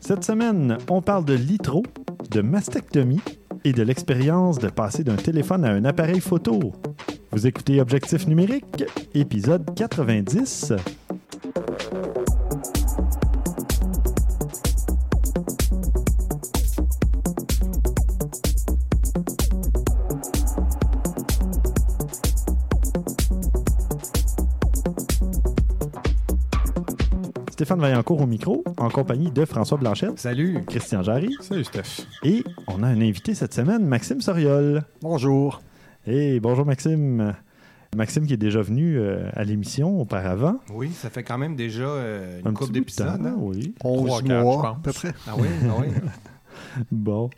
Cette semaine, on parle de litro, de mastectomie et de l'expérience de passer d'un téléphone à un appareil photo. Vous écoutez Objectif numérique, épisode 90. Stéphane Vaillancourt au micro, en compagnie de François Blanchette, Salut. Christian Jarry, Salut Steph. et on a un invité cette semaine, Maxime Soriol. Bonjour. Hey, bonjour Maxime. Maxime qui est déjà venu euh, à l'émission auparavant. Oui, ça fait quand même déjà euh, une Un couple d'épisodes. hein? oui. 11 11 quatre, mois, je à pense. peu près. Ah oui, ah oui. Bon,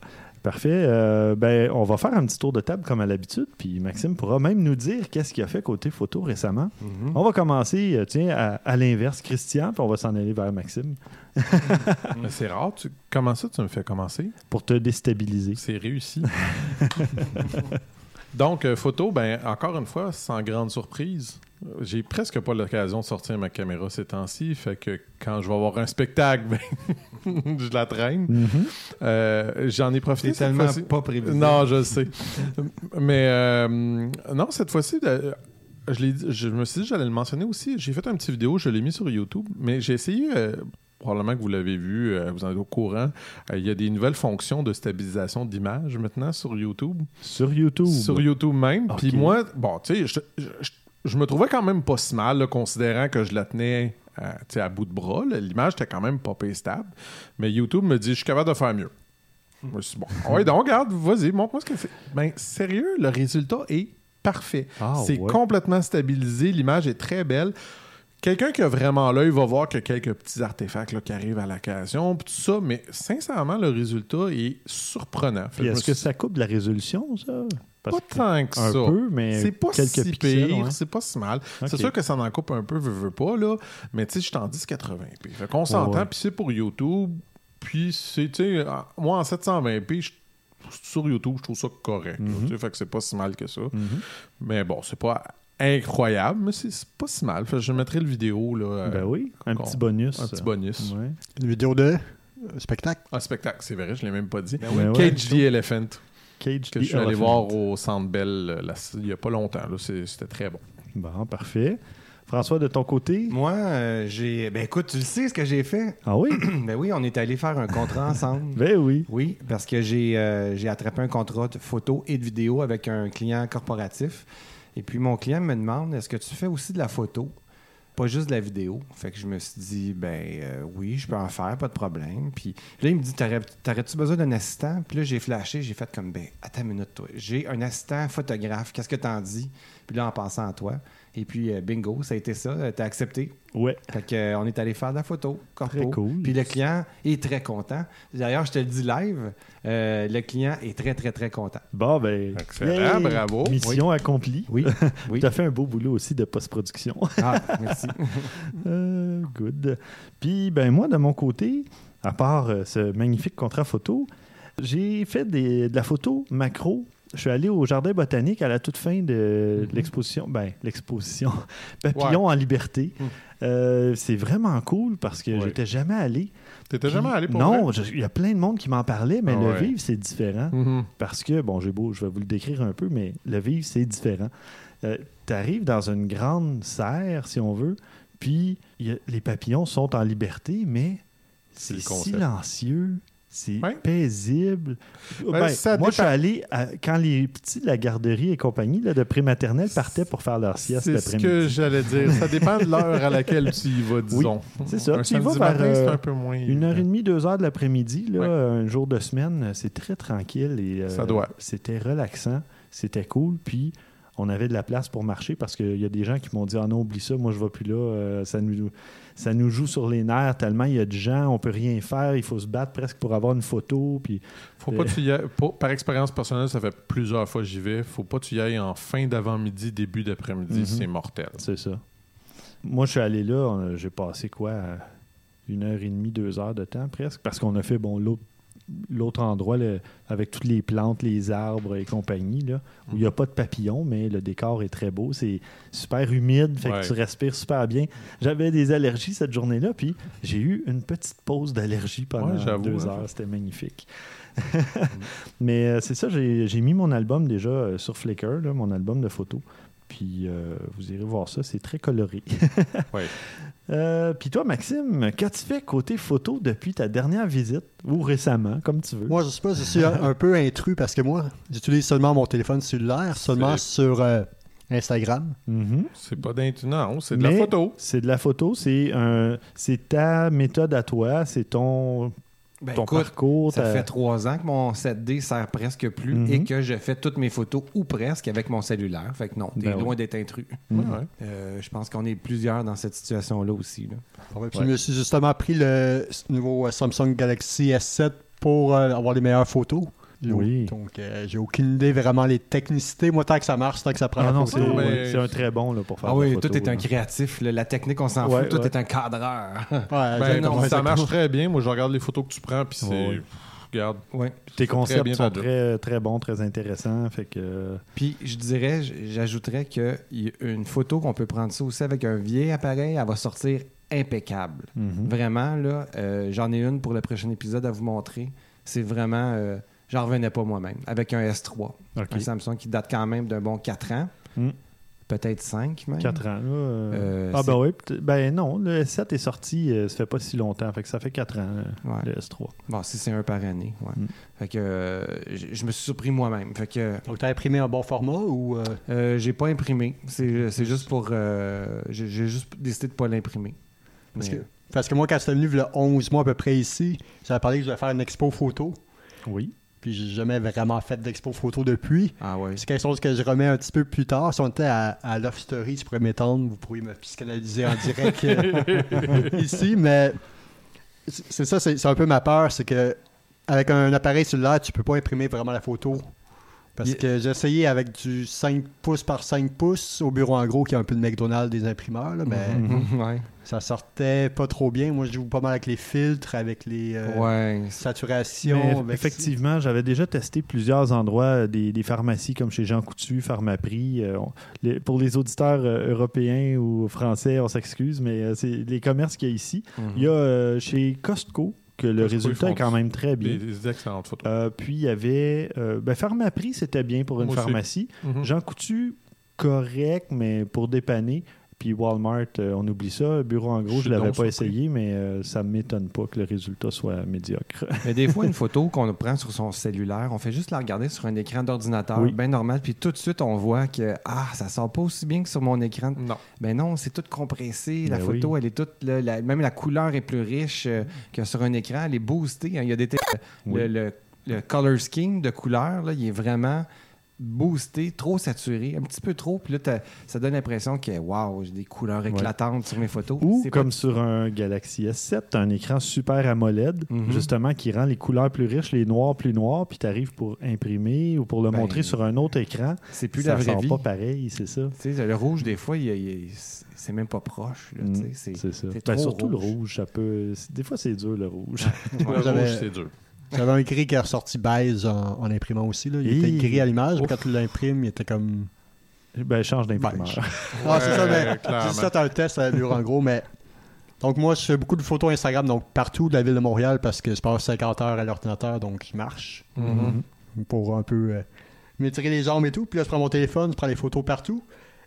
parfait. Euh, ben, on va faire un petit tour de table comme à l'habitude, puis Maxime pourra même nous dire qu'est-ce qu'il a fait côté photo récemment. Mhm. On va commencer, euh, tiens, à, à l'inverse, Christian, puis on va s'en aller vers Maxime Mais c'est rare. Tu... Comment ça, tu me fais commencer? pour te déstabiliser. C'est réussi. Donc, euh, photo, ben, encore une fois, sans grande surprise, j'ai presque pas l'occasion de sortir ma caméra ces temps-ci. Fait que quand je vais avoir un spectacle, ben, je la traîne. Mhm. Euh, J'en ai profité C'est tellement pas prévisible. Non, je sais. Mais euh, non, cette fois-ci, je, me suis dit que j'allais le mentionner aussi. J'ai fait une petite vidéo, je l'ai mis sur YouTube, mais j'ai essayé, euh, probablement que vous l'avez vu, euh, vous en êtes au courant, euh, il y a des nouvelles fonctions de stabilisation d'image maintenant sur YouTube. Sur YouTube. Sur YouTube même. Puis moi, bon, tu sais, je, je- je- je me trouvais quand même pas si mal, là, considérant que je la tenais sais, à bout de bras. L'image était quand même pas stable. Mais YouTube me dit, je suis capable de faire mieux. Moi, je suis bon. Oui, donc, regarde, vas-y, montre-moi ce que c'est. Ben, sérieux, le résultat est parfait. Ah, c'est ouais. complètement stabilisé. L'image est très belle. Quelqu'un qui a vraiment l'œil va voir a quelques petits artefacts là, qui arrivent à l'occasion, puis tout ça, mais sincèrement, le résultat est surprenant. Est-ce que ça coupe de la résolution, ça? Parce pas que- tant que un ça. peu, mais c'est pas quelques si pixels, pire, c'est pas si mal. C'est sûr que ça en coupe un peu, veux, veux pas, là. Mais tu sais, je suis en 1080p. Fait qu'on s'entend, ouais. puis c'est pour YouTube. Puis c'est, tu sais, moi en 720p, je- sur YouTube, je trouve ça correct. Mhm. fait que c'est pas si mal que ça. Mhm. Mais bon, c'est pas incroyable, mais c'est pas si mal. Fait je mettrai le vidéo, là. euh, Ben oui, un petit bonus. Un petit bonus. Ouais. Une vidéo de euh, spectacle. Un spectacle, c'est vrai, je l'ai même pas dit. Ben. Ouais, Cage the Elephant, Cage que the je suis allé Elephant. voir au Centre Bell euh, là, il y a pas longtemps. C'était très bon. Bon, parfait. François, de ton côté? Moi, euh, j'ai. Ben écoute, tu le sais ce que j'ai fait? Ah oui? ben oui, on est allé faire un contrat ensemble. ben oui. Oui, parce que j'ai euh, j'ai attrapé un contrat de photo et de vidéo avec un client corporatif. Et puis mon client me demande est-ce que tu fais aussi de la photo Pas juste de la vidéo? Fait que je me suis dit ben euh, oui, je peux en faire, pas de problème. Puis là, il me dit T'aurais- T'aurais-tu besoin d'un assistant? Puis là, j'ai flashé, j'ai fait comme ben attends une minute, toi. J'ai un assistant photographe, qu'est-ce que t'en dis? Puis là, en pensant à toi. Et puis euh, bingo, ça a été ça, euh, t'as accepté. Ouais. Fait que, euh, on est allé faire de la photo, corpo. Très cool. Puis le client est très content. D'ailleurs, je te le dis live, euh, le client est très, très, très content. Bon, ben. Excellent, yay! bravo. Mission accomplie. Oui, oui. Tu as fait un beau boulot aussi de post-production. Ah, merci. Euh, good. Puis, ben moi, de mon côté, à part euh, ce magnifique contrat photo, j'ai fait des- de la photo macro. Je suis allé au jardin botanique à la toute fin de l'exposition. Ben, l'exposition Papillon en liberté. Mhm. Euh, c'est vraiment cool parce que Ouais. j'étais jamais allé. T'étais Puis- jamais allé pour Non, il y a plein de monde qui m'en parlait, mais Ah le ouais. vivre, c'est différent. Mhm. Parce que, bon, j'ai beau, je vais vous le décrire un peu, mais le vivre, c'est différent. tu arrives dans une grande serre, si on veut, puis a- les papillons sont en liberté, mais c'est silencieux, c'est Ouais. paisible. Ben, Ben, ça moi, je suis allé à- quand les petits de la garderie et compagnie là, de prématernelle partaient pour faire leur sieste C'est ce que j'allais dire. Ça dépend de l'heure à laquelle tu y vas, disons. c'est ça. Un Tu y vas vers, euh, un peu moins. Une heure et demie, deux heures de l'après-midi, Ouais. un jour de semaine, c'est très tranquille et euh, Ça doit. c'était relaxant, c'était cool. Puis on avait de la place pour marcher parce qu'il y a des gens qui m'ont dit Ah non, oublie ça, moi je vais plus là, euh, ça, nous, ça nous joue sur les nerfs tellement il y a de gens, on peut rien faire, il faut se battre presque pour avoir une photo. Puis Faut pas que tu y ailles- pour- par expérience personnelle, ça fait plusieurs fois que j'y vais. Faut pas que tu y ailles en fin d'avant-midi, début d'après-midi. Mhm. C'est mortel. c'est ça. moi, je suis allé là, on- j'ai passé quoi, une heure et demie, deux heures de temps presque, parce qu'on a fait, bon, l'autre l'autre endroit le- avec toutes les plantes, les arbres et compagnie, là, où il n'y a pas de papillons, mais le décor est très beau. C'est super humide, fait Ouais. que tu respires super bien. J'avais des allergies cette journée-là, puis j'ai eu une petite pause d'allergie pendant Ouais, deux hein. heures. C'était magnifique. mais euh, c'est ça, j'ai j'ai mis mon album déjà euh, sur Flickr, là, mon album de photos. Puis euh, vous irez voir ça, c'est très coloré. Ouais. Euh, Puis toi, Maxime, qu'as-tu fait côté photo depuis ta dernière visite ou récemment, comme tu veux? Moi, je sais pas, je suis un, un peu intrus parce que moi, j'utilise seulement mon téléphone cellulaire, seulement sur euh, Instagram. Mhm. C'est pas d'int... Non, c'est de la Mais photo. C'est de la photo, c'est un, c'est ta méthode à toi, c'est ton, Ben, ton écoute, parcours. ça fait trois ans que mon 7D sert presque plus Mhm. et que je fais toutes mes photos ou presque avec mon cellulaire. Fait que non, t'es Ben loin oui. d'être intrus. Mhm. Ouais. Euh, je pense qu'on est plusieurs dans cette situation-là aussi. là. Ouais, puis Ouais. Je me suis justement pris le nouveau Samsung Galaxy S7 pour euh, avoir les meilleures photos. Oui. Donc, euh, j'ai aucune idée vraiment les technicités. Moi, tant que ça marche, tant que ça prend Ah la non, c'est mais- un très bon là, pour faire Ah oui, photo, tout est un créatif. là. La technique, on s'en Ouais, fout. Tout ouais. est un cadreur. Ouais, Ben, exactement, ça marche très bien. Moi, je regarde les photos que tu prends, puis c'est. Ouais. Regarde. ouais. Tes concepts sont très, très bons, très intéressants. Fait que, Puis je dirais, j'ajouterais qu'une photo qu'on peut prendre ça aussi avec un vieil appareil, elle va sortir impeccable. mhm. Vraiment, là, euh, j'en ai une pour le prochain épisode à vous montrer. C'est vraiment. euh, J'en revenais pas moi-même. Avec un S3. OK. Un Samsung qui date quand même d'un bon 4 ans. Mm. Peut-être 5 même. 4 ans. Là, euh, Euh, ah, c'est- ben oui. Ben non, le S7 est sorti, euh, ça fait pas si longtemps. Fait que ça fait 4 ans, euh, Ouais. le S3. Bon, si c'est un par année. Ouais. Mm. Fait que euh, je me suis surpris moi-même. Fait que Donc, tu as imprimé un bon format ou. euh, euh, j'ai pas imprimé. C'est c'est juste pour. euh, j'ai juste décidé de pas l'imprimer. Parce Mais- que, parce que moi, quand j'étais venu le 11 mois à peu près ici, j'avais parlé que je vais faire une expo photo. Oui. Puis j'ai jamais vraiment fait d'expo photo depuis. Ah ouais. C'est quelque chose que je remets un petit peu plus tard. Si on était à, à Love Story, tu pourrais m'étendre, vous pourriez me psychanalyser en direct euh, ici. Mais c'est ça, c'est c'est un peu ma peur, c'est que avec un appareil cellulaire, tu peux pas imprimer vraiment la photo. Parce Il- que j'ai essayé avec du 5 pouces par 5 pouces au bureau en gros, qui est un peu le McDonald's des imprimeurs, là, mais Mhm. ouais. ça sortait pas trop bien. Moi, je joue pas mal avec les filtres, avec les euh, ouais. saturations. Mais avec- effectivement, j'avais déjà testé plusieurs endroits, euh, des, des pharmacies comme chez Jean Coutu, Pharmaprix. euh, on- les- pour les auditeurs euh, européens ou français, on s'excuse, mais euh, c'est les commerces qu'il y a ici. Mhm. Il y a euh, chez Costco que le résultat est quand même très bien. Des, excellentes photos. Euh, puis il y avait. Euh, ben, Pharmaprix, c'était bien pour une Moi pharmacie. Mhm. Jean Coutu, correct, mais pour dépanner. Puis Walmart, euh, on oublie ça. Bureau en gros, je suis l'avais pas essayé, mais euh, ça m'étonne pas que le résultat soit médiocre. Mais des fois, une photo qu'on prend sur son cellulaire, on fait juste la regarder sur un écran d'ordinateur, Oui. bien normal, puis tout de suite, on voit que ah, ça sort pas aussi bien que sur mon écran. Non. Ben non, c'est tout compressé. La Ben photo, oui. elle est toute. là, la- même la couleur est plus riche euh, que sur un écran. Elle est boostée. hein. Il y a des. Oui. le, le- le color scheme de couleur, là, il est vraiment boosté, trop saturé, un petit peu trop. Puis là, ça donne l'impression que, waouh, j'ai des couleurs éclatantes sur mes photos. Ou pas- comme sur un Galaxy S7, tu un écran super AMOLED, Mhm. justement, qui rend les couleurs plus riches, les noirs plus noirs, puis tu arrives pour imprimer ou pour le Ben, montrer sur un autre écran. C'est plus ça la vraie vie. pas pareil, c'est ça. Tu sais, le rouge, des fois, c'est- même pas proche. là, tu sais, Mm, c'est- ça. c'est Ben, trop surtout le rouge. ça peut. Des fois, c'est dur le rouge. Le rouge, c'est dur. J'avais un gris qui est ressorti beige en, en imprimant aussi. Là. Il était gris à l'image, quand tu l'imprimes, il était comme. ben, change d'imprimeur. Beige. Ah, c'est ça, mais fait un test à la en gros, mais. Donc, moi, je fais beaucoup de photos Instagram, donc partout de la ville de Montréal, parce que je passe 50 heures à l'ordinateur, donc je marche Mhm. pour un peu euh, m'étirer les jambes et tout. Puis là, je prends mon téléphone, je prends les photos partout.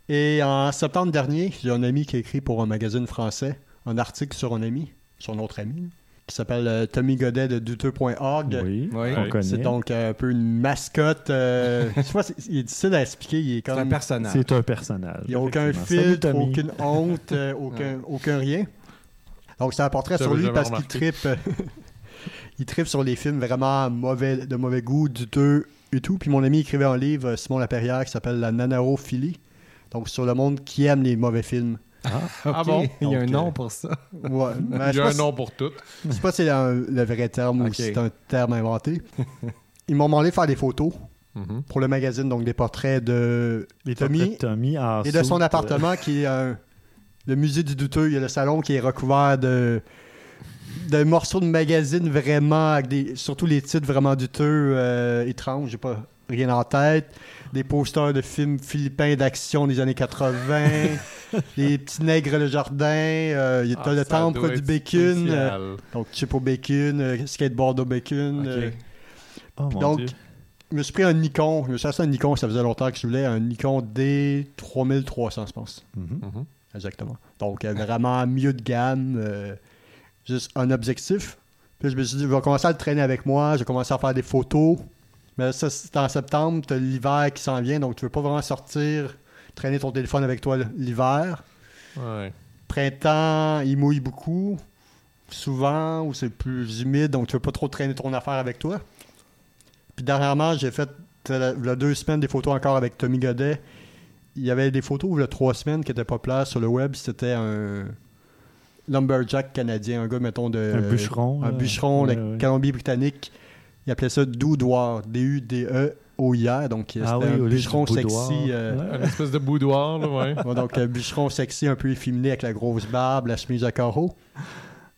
Et en septembre dernier, j'ai un ami qui a écrit pour un magazine français un article sur un ami, sur notre ami, qui s'appelle euh, Tommy Godet de douteux.org. Oui, Oui. on Ouais. connaît. C'est donc euh, un peu une mascotte. euh, je sais pas, c'est- il est difficile à expliquer. Il est C'est un comme. personnage. C'est un personnage. Il n'y a aucun. Salut, filtre, aucune honte, euh, aucun, aucun rien. Donc c'est un portrait sur lui parce qu'il euh, il trippe sur les films vraiment mauvais, de mauvais goût, douteux et tout. Puis mon ami écrivait un livre, Simon Laperrière, qui s'appelle La Nanarophilie. Donc sur le monde qui aime les mauvais films. Ah Ok, bon? Il y a un nom euh, pour ça. Ouais, mais Il y a un nom pour tout. je sais pas si c'est le vrai terme ou si c'est un terme inventé. Ils m'ont demandé de faire des photos Mhm. pour le magazine, donc des portraits de Les Tommy portraits de Tommy en et de son appartement qui est un, le musée du douteux. Il y a le salon qui est recouvert de, de morceaux de magazines vraiment, avec des, surtout les titres vraiment douteux, euh, étranges. J'ai pas rien en tête. Des posters de films philippins d'action des années 80. les petits nègres le jardin. euh, il y a Ah, le temple du bacon. euh, donc, chip au bacon, euh, skateboard au bacon. Euh, Oh mon donc, Dieu. je me suis pris un Nikon. Je me suis acheté un Nikon, ça faisait longtemps que je voulais. Un Nikon D3300, je pense. Mhm. Mhm. Exactement. Donc, euh, vraiment milieu de gamme. euh, juste un objectif. Puis je me suis dit, je vais commencer à le traîner avec moi. Je vais commencer à faire des photos. Mais c'est en septembre. Tu as l'hiver qui s'en vient. Donc, tu veux pas vraiment sortir, traîner ton téléphone avec toi l'hiver. Ouais. Printemps, il mouille beaucoup. Souvent, ou c'est plus humide. Donc, tu veux pas trop traîner ton affaire avec toi. Puis dernièrement, j'ai fait, euh, il y a deux semaines, des photos encore avec Tommy Godet. Il y avait des photos il y a trois semaines qui étaient populaires sur le web. C'était un lumberjack canadien, un gars, mettons, de... un bûcheron. Un là. bûcheron de Ouais, ouais. Colombie-Britannique. Il appelait ça Doudoir, D-U-D-E-O-I-R. Donc, c'était Ah oui, un au lieu bûcheron du boudoir. sexy. euh, Ouais. Une espèce de boudoir, là, ouais. Ouais, donc, un bûcheron sexy, un peu efféminé avec la grosse barbe, la chemise à carreaux.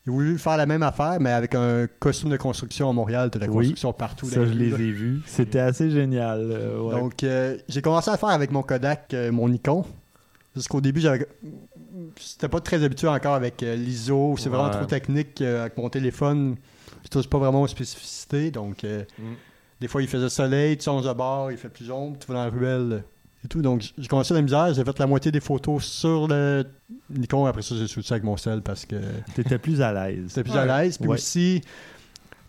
Il a voulu faire la même affaire, mais avec un costume de construction à Montréal. De la Oui. construction partout. Ça, je les ai vus. C'était assez génial. euh, ouais. Donc, euh, j'ai commencé à faire avec mon Kodak, euh, mon Nikon. Jusqu'au début, j'avais. C'était pas très habitué encore avec euh, l'ISO. C'est vraiment trop technique euh, avec mon téléphone. Je touche pas vraiment aux spécificités. Donc, euh, Mm. des fois, il faisait soleil, tu changes de bord, il fait plus ombre, tu vas dans la ruelle euh, et tout. Donc, j'ai commencé la misère. J'ai fait la moitié des photos sur le Nikon. Après ça, j'ai switché avec mon sel parce que T'étais plus à l'aise. c'était plus Ouais. à l'aise. Puis Ouais. aussi,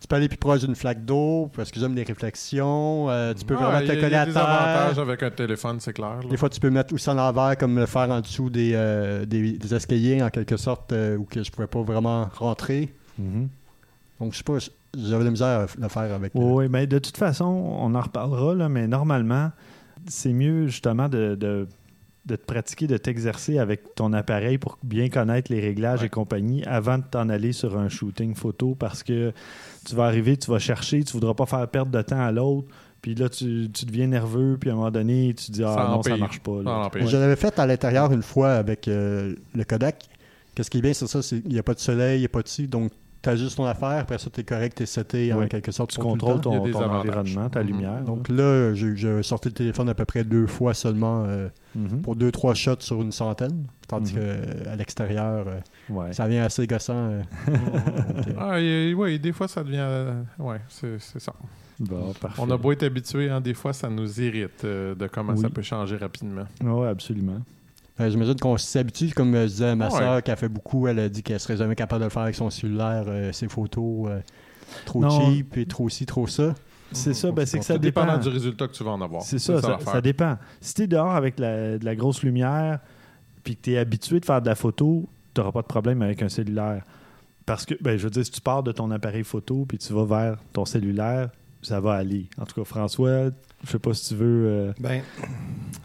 tu peux aller plus proche d'une flaque d'eau parce que j'aime les réflexions. Euh, tu peux Ouais, vraiment il y te a- il y coller a à des terre. avantages avec un téléphone, c'est clair. là. Des fois, tu peux mettre aussi en envers, comme le faire en dessous des, euh, des, des escaliers, en quelque sorte, euh, où que je pouvais pas vraiment rentrer. Mhm. Donc, je sais pas, j'avais de la misère à le faire avec. euh, Oui, mais de toute façon, on en reparlera, là, mais normalement, c'est mieux justement de, de, de te pratiquer, de t'exercer avec ton appareil pour bien connaître les réglages Ouais. et compagnie avant de t'en aller sur un shooting photo parce que tu vas arriver, tu vas chercher, tu voudras pas faire perdre de temps à l'autre. Puis là, tu, tu deviens nerveux, puis à un moment donné, tu dis Ah Ça non, ça marche pas. là. Ça empire. Je l'avais fait à l'intérieur une fois avec euh, le Kodak. Qu'est-ce qui est bien, c'est ça, c'est- il n'y a pas de soleil, il n'y a pas de ci, donc tu as juste ton affaire, après ça, tu es correct, tu es seté en quelque sorte. Tu pour tout le contrôles ton, environnement, ta Mhm. lumière. Donc là, j'ai sorti le téléphone à peu près deux fois seulement euh, Mhm. pour deux, trois shots sur une centaine. Tandis Mhm. qu'à l'extérieur, euh, Ouais. ça vient assez gossant. euh. Euh, Ah, et- oui, des fois, ça devient. euh, ouais, c'est c'est ça. Bon, parfait. On a beau être habitué, hein, des fois, ça nous irrite euh, de comment Oui. ça peut changer rapidement. Oui, absolument. Euh, J'imagine qu'on s'habitue, comme je disais à ma Ouais. soeur qui a fait beaucoup, elle a dit qu'elle serait jamais capable de le faire avec son cellulaire, euh, ses photos, euh, trop Non. cheap et trop ci, trop ça. C'est ça, ben, c'est que ça dépend. dépendant du résultat que tu vas en avoir. C'est ça, ça, dépend. Si tu es dehors avec la- de la grosse lumière, puis que tu es habitué de faire de la photo, tu n'auras pas de problème avec un cellulaire. Parce que, ben, je veux dire, si tu pars de ton appareil photo, puis tu vas vers ton cellulaire, ça va aller. En tout cas, François, je sais pas si tu veux. euh, Ben,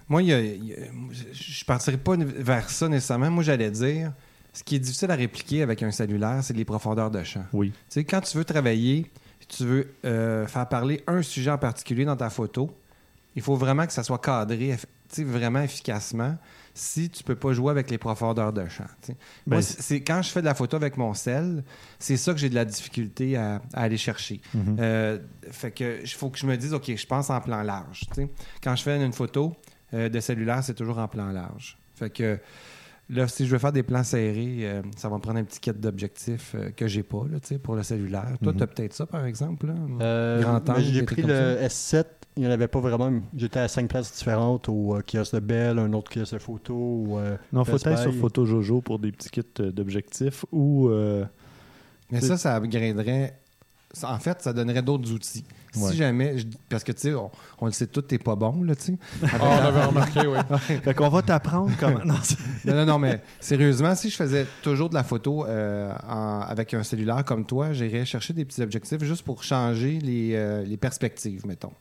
moi, il y a- il y a- je ne partirais pas vers ça nécessairement. Moi, j'allais dire, ce qui est difficile à répliquer avec un cellulaire, c'est les profondeurs de champ. Oui. Tu sais, quand tu veux travailler, tu veux euh, faire parler un sujet en particulier dans ta photo, il faut vraiment que ça soit cadré vraiment efficacement si tu peux pas jouer avec les profondeurs de champ. Ben, Moi, c'est quand je fais de la photo avec mon sel, c'est ça que j'ai de la difficulté à, à aller chercher. mhm. Euh, fait que il faut que je me dise, OK, je pense en plan large. Quand je fais une photo euh, de cellulaire, c'est toujours en plan large. Fait que là, si je veux faire des plans serrés, euh, ça va me prendre un petit kit d'objectifs euh, que j'ai pas là, tu sais, pour le cellulaire. Toi, Mhm. tu as peut-être ça, par exemple. là? Euh, J'ai pris le S7. Il n'y en avait pas vraiment. J'étais à cinq places différentes au euh, kiosque de Bell, un autre kiosque de photo. Ou, euh, non, faut être sur. Photo Jojo pour des petits kits euh, d'objectifs ou. euh, Mais ça, ça upgraderait. ça- En fait, ça donnerait d'autres outils. Ouais. Si jamais. je- Parce que, tu sais, on, on le sait tous, t'es pas bon, là, tu sais. Ah, on avait remarqué, oui. Fait qu'on va t'apprendre comment. Non, Non, non, non, mais sérieusement, si je faisais toujours de la photo euh, en- avec un cellulaire comme toi, j'irais chercher des petits objectifs juste pour changer les, euh, les perspectives, mettons.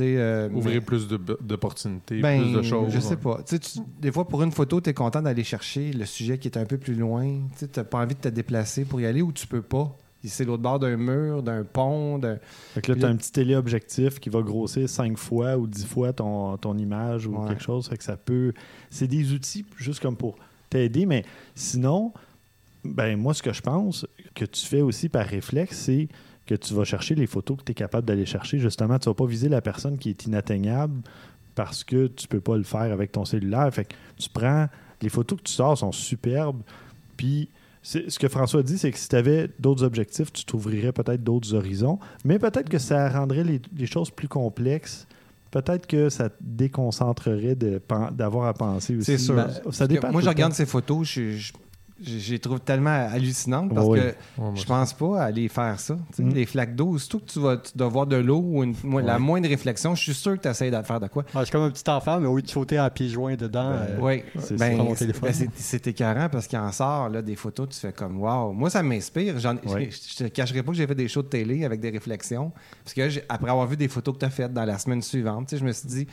Euh, Ouvrir mais- plus de- d'opportunités, ben, plus de choses. Je sais pas. Tu sais, tu- des fois, pour une photo, tu es content d'aller chercher le sujet qui est un peu plus loin. Tu n'as pas envie de te déplacer pour y aller ou tu peux pas. C'est l'autre bord d'un mur, d'un pont. Fait que là, tu as un petit téléobjectif qui va grossir 5 fois ou 10 fois ton, ton image ou Ouais. quelque chose. Fait que ça peut. C'est des outils juste comme pour t'aider, mais sinon, ben moi, ce que je pense que tu fais aussi par réflexe, c'est que tu vas chercher les photos que tu es capable d'aller chercher. Justement, tu vas pas viser la personne qui est inatteignable parce que tu peux pas le faire avec ton cellulaire. Fait que tu prends... Les photos que tu sors sont superbes, puis... Ce que François dit, c'est que si tu avais d'autres objectifs, tu t'ouvrirais peut-être d'autres horizons, mais peut-être que ça rendrait les, les choses plus complexes. Peut-être que ça te déconcentrerait d'avoir à penser aussi. C'est sûr. Ben, ça dépend. Moi, je regarde temps. ces photos, je, je, je- je les trouve tellement hallucinantes parce Oui. que moi je pense pas à aller faire ça. Mm. Les flaques d'eau, surtout que tu vas tu dois voir de l'eau ou une- moi, la moindre réflexion, je suis sûr que tu essaies de faire de quoi. Ouais, c'est comme un petit enfant, mais au lieu de sauter à pieds joints dedans, Ben, euh, Oui, c'est ben, ça, mon c'est- téléphone. ben, c'est écœurant parce qu'il en sort là, des photos, tu fais comme wow. Moi, ça m'inspire. J'en- Ouais. Je te cacherai pas que j'ai fait des shows de télé avec des réflexions. Parce que après avoir vu des photos que tu as faites dans la semaine suivante, je me suis dit,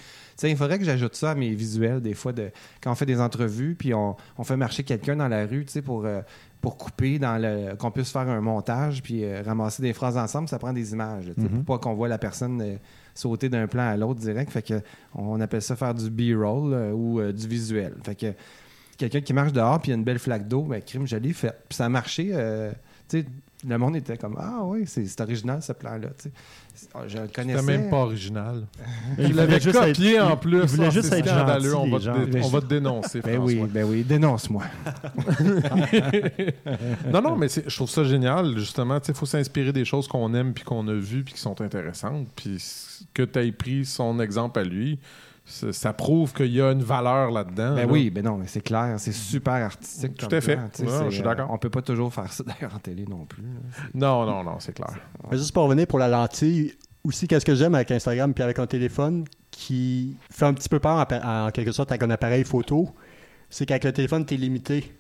il faudrait que j'ajoute ça à mes visuels des fois de quand on fait des entrevues, puis on, on fait marcher quelqu'un dans la rue, sais, pour. euh, pour couper dans le qu'on puisse faire un montage puis euh, ramasser des phrases ensemble ça prend des images Mhm. pour pas qu'on voit la personne euh, sauter d'un plan à l'autre direct fait que on appelle ça faire du B-roll ou du visuel fait que quelqu'un qui marche dehors puis il y a une belle flaque d'eau, ben crime, je l'ai fait. Puis ça a marché. Sais, le monde était comme Ah oui, c'est original ce plan-là. tu sais. Je le connaissais. C'était même pas original. Il juste copié être- en il- plus. il voulait Ah, juste être gentil, On va, te gens. dé- on va te dénoncer, Ben François. oui, ben oui, dénonce-moi. non, non, mais je trouve ça génial, justement. Il faut s'inspirer des choses qu'on aime, puis qu'on a vues, puis qui sont intéressantes. Puis que tu aies pris son exemple à lui, ça, ça prouve qu'il y a une valeur là-dedans. Ben là. oui, ben non, mais c'est clair, c'est super artistique. Tout à fait. je suis euh, d'accord. on peut pas toujours faire ça d'ailleurs en télé non plus. Non, non, non, c'est clair. Mais juste pour revenir pour la lentille, aussi, qu'est-ce que j'aime avec Instagram puis avec un téléphone qui fait un petit peu peur en, en quelque sorte avec un appareil photo, c'est qu'avec le téléphone, tu es limité.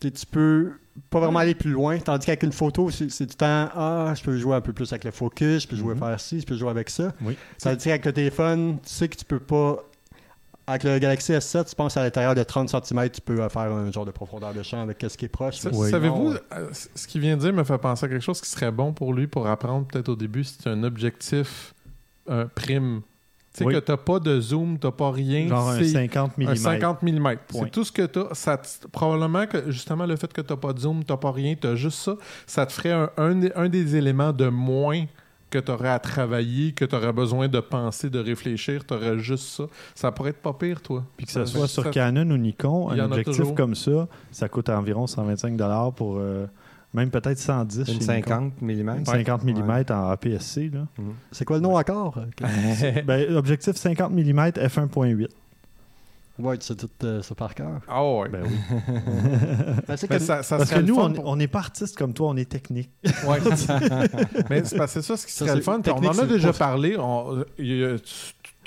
Tu peux pas vraiment aller plus loin, tandis qu'avec une photo, c'est du temps, ah, je peux jouer un peu plus avec le focus, je peux jouer Mhm. faire ci, je peux jouer avec ça. Oui. Ça veut dire qu'avec le téléphone, tu sais que tu peux pas. Avec le Galaxy S7, tu penses à l'intérieur de 30 cm, tu peux euh, faire un genre de profondeur de champ avec ce qui est proche. Savez-vous, euh, ce qu'il vient de dire me fait penser à quelque chose qui serait bon pour lui pour apprendre peut-être au début, c'est un objectif un prime. Tu sais Oui. que t'as pas de zoom, t'as pas rien. Genre un c'est 50 mm. un 50 mm. C'est tout ce que t'as. Ça te- probablement que justement le fait que t'as pas de zoom, t'as pas rien, t'as juste ça, ça te ferait un, un des- un des éléments de moins que tu aurais à travailler, que tu aurais besoin de penser, de réfléchir, tu aurais juste ça. Ça pourrait être pas pire, toi. Puis que ce soit ça- sur Canon ou Nikon, un objectif comme ça, ça coûte environ 125 pour euh, même peut-être 110 Une chez Nikon. 50 mm. Une 50 mm en APS-C. Là. C'est quoi le nom encore? Ben, objectif 50 mm f1.8. Ouais, tu sais tout euh, ça par cœur. Ah ouais. Ben oui. Ben, que- ça, ça Parce que nous, on pour- on n'est pas artistes comme toi, on est technique. Ouais. Mais c'est parce que c'est ça ce qui Ça, serait le fun. On en a déjà pas- parlé. On- il y a-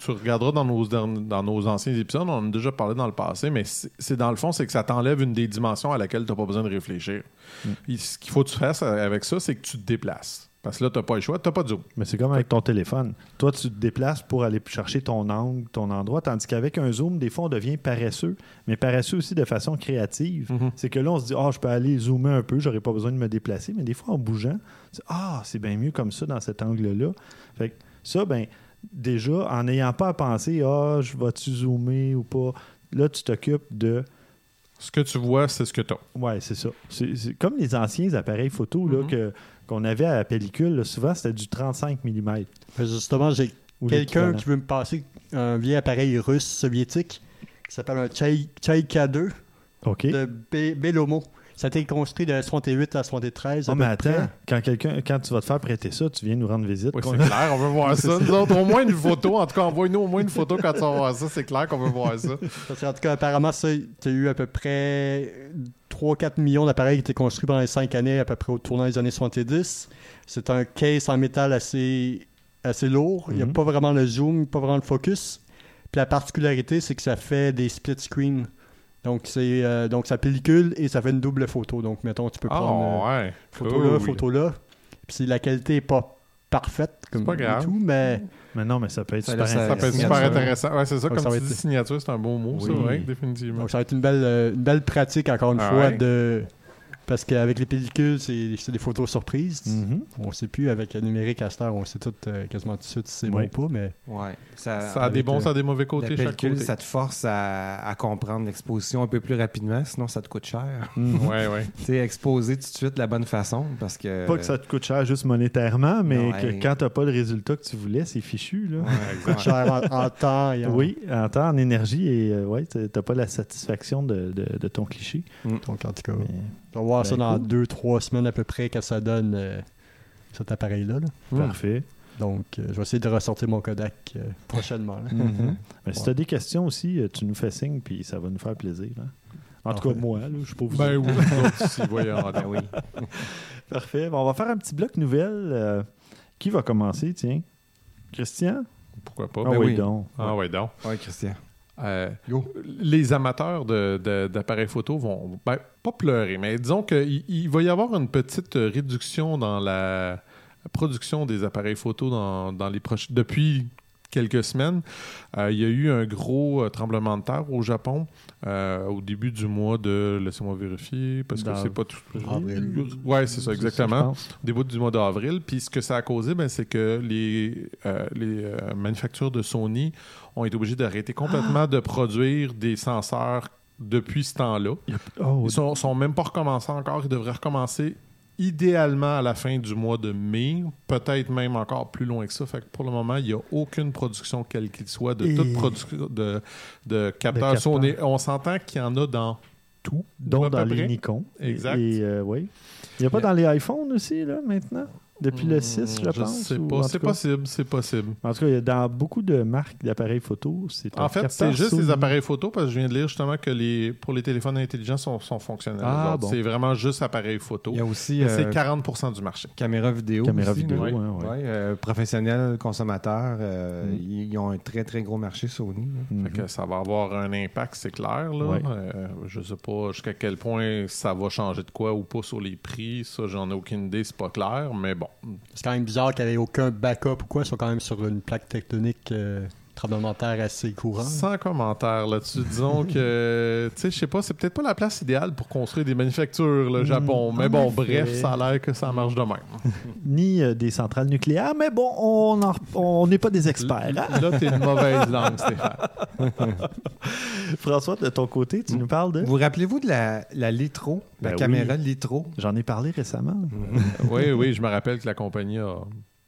tu, regarderas dans nos, derni- dans nos anciens épisodes, on en a déjà parlé dans le passé, mais c'est dans le fond, c'est que ça t'enlève une des dimensions à laquelle tu n'as pas besoin de réfléchir. Mm. Et Ce qu'il faut que tu fasses avec ça, c'est que tu te déplaces. Parce que là, tu n'as pas le choix, tu n'as pas de zoom. Mais c'est comme avec ton téléphone. Toi, tu te déplaces pour aller chercher ton angle, ton endroit, tandis qu'avec un zoom, des fois, on devient paresseux, mais paresseux aussi de façon créative. Mhm. C'est que là, on se dit, ah, je peux aller zoomer un peu, j'aurais pas besoin de me déplacer, mais des fois, en bougeant, ah, c'est bien mieux comme ça dans cet angle-là. Fait que ça, ben, déjà, en n'ayant pas à penser, ah, je vais-tu zoomer ou pas, là, tu t'occupes de. Ce que tu vois, c'est ce que tu as. Ouais, c'est ça. C'est, comme les anciens appareils photo là, Mhm. que, qu'on avait à la pellicule, là, souvent, c'était du 35 mm. Justement, j'ai quelqu'un qui veut me passer un vieil appareil russe soviétique qui s'appelle un Chaika-2 OK. de Be- Belomo. Ça a été construit de 68 à 73. à Oh, mais près. attends, quand, quelqu'un, quand tu vas te faire prêter ça, tu viens nous rendre visite. Oui, c'est clair, on veut voir ça. Nous autres, au moins une photo. En tout cas, envoie-nous au moins une photo quand tu vas voir ça. C'est clair qu'on veut voir ça. Parce qu'en tout cas, apparemment, ça, tu as eu à peu près 3-4 millions d'appareils qui étaient construits pendant les 5 années, à peu près au tournant des années 70. C'est un case en métal assez, assez lourd. Il n'y a Mhm. pas vraiment le zoom, pas vraiment le focus. Puis la particularité, c'est que ça fait des split screen. Donc, c'est euh, donc ça pellicule et ça fait une double photo. Donc, mettons, tu peux prendre Ah euh, ouais. photo là, photo là. Puis si la qualité n'est pas parfaite, comme pas grave. et tout, mais Mais non, mais ça peut être Ça super ça Ça peut être intéressant. super intéressant. Ouais, c'est ça, Donc, comme ça va tu dis, être- signature, c'est un beau mot, ça, Oui. ouais, définitivement. donc ça va être une belle, euh, une belle pratique, encore une Ah fois, ouais. de Parce qu'avec les pellicules, c'est des photos surprises. Mhm. On sait plus, avec le numérique à cette heure, on sait tout euh, quasiment tout de suite si c'est bon ou pas, mais Ouais. Ça, Ça a des bons, euh, ça a des mauvais la côtés chaque pellicule, côté. ça te force à, à comprendre l'exposition un peu plus rapidement, sinon ça te coûte cher. Mhm. Ouais, ouais. tu sais, exposer tout de suite de la bonne façon parce que. Pas que ça te coûte cher juste monétairement, mais Non, que quand t'as pas le résultat que tu voulais, c'est fichu. Là. Ouais, coûte cher en, en temps et en, Oui, en temps, en énergie, et euh, ouais, t'as t'as pas la satisfaction de, de- de ton cliché. Donc, en tout cas, Mais- on va voir Ben, ça dans cool. deux, trois semaines à peu près que ça donne euh, cet appareil-là. là. Parfait. Donc, euh, je vais essayer de ressortir mon Kodak euh, prochainement. là. Mhm. Ben, si Ouais. tu as des questions aussi, tu nous fais signe, puis ça va nous faire plaisir. hein. En tout cas, moi, là, je suis pas vous. Ben oui, voyons. Ben oui. Parfait. Bon, on va faire un petit bloc nouvelle. euh, qui va commencer, tiens? Christian? Pourquoi pas? Ah Ben oui, oui. donc. Ah ouais, donc. Ouais, Christian. Euh, les amateurs d'appareils photo vont ben, pas pleurer, mais disons qu'il il va y avoir une petite réduction dans la production des appareils photo dans, dans les proches depuis quelques semaines. Euh, il y a eu un gros euh, tremblement de terre au Japon euh, au début du mois de laissez-moi vérifier parce que c'est pas tout Avril. Ouais, c'est ça exactement au début du mois d'avril. Puis ce que ça a causé, ben, c'est que les, euh, les manufactures de Sony ont été obligées d'arrêter complètement de produire des senseurs depuis ce temps-là. Oh, Ils sont, sont même pas recommencés encore. Ils devraient recommencer idéalement à la fin du mois de mai, peut-être même encore plus loin que ça. Fait que pour le moment, il n'y a aucune production, quelle qu'il soit, de Et- toute production de, de capteurs. On s'entend qu'il y en a dans tout, dans les. Nikon. Exact. Et, euh, oui. Il n'y a pas dans les iPhones aussi, là, maintenant? Depuis le 6, je, Hmm, pense? sais pas. en C'est possible, c'est possible. En tout cas, il y a dans beaucoup de marques d'appareils photo, c'est En fait, c'est juste les appareils photo parce que je viens de lire justement que les, pour les téléphones intelligents sont, sont fonctionnels. Ah, bon. C'est vraiment juste appareil photo. Il y a aussi euh, C'est 40% du marché. caméra vidéo. Caméra aussi, vidéo, là. hein, ouais. Ouais, euh, professionnels, consommateurs, euh, Mm. ils, ont un très très gros marché Sony. Mhm. Fait que ça va avoir un impact, c'est clair. Là. Ouais. Euh, je sais pas jusqu'à quel point ça va changer de quoi ou pas sur les prix. Ça, j'en ai aucune idée, c'est pas clair. Mais bon, C'est quand même bizarre qu'il n'y aucun backup ou quoi. Ils sont quand même sur une plaque tectonique euh, terre assez courant. sans commentaire là-dessus. Disons que, tu sais, je sais pas, c'est peut-être pas la place idéale pour construire des manufactures, le Mm, Japon. Mais en bon, effet. bref, ça a l'air que ça marche de même. Ni euh, des centrales nucléaires, mais bon, on n'est pas des experts. hein? Là, t'es une mauvaise langue, Stéphane. François, de ton côté, tu nous parles de... Vous rappelez-vous de la, la Litro, la Ben caméra oui. Litro? J'en ai parlé récemment. oui, oui, je me rappelle que la compagnie a...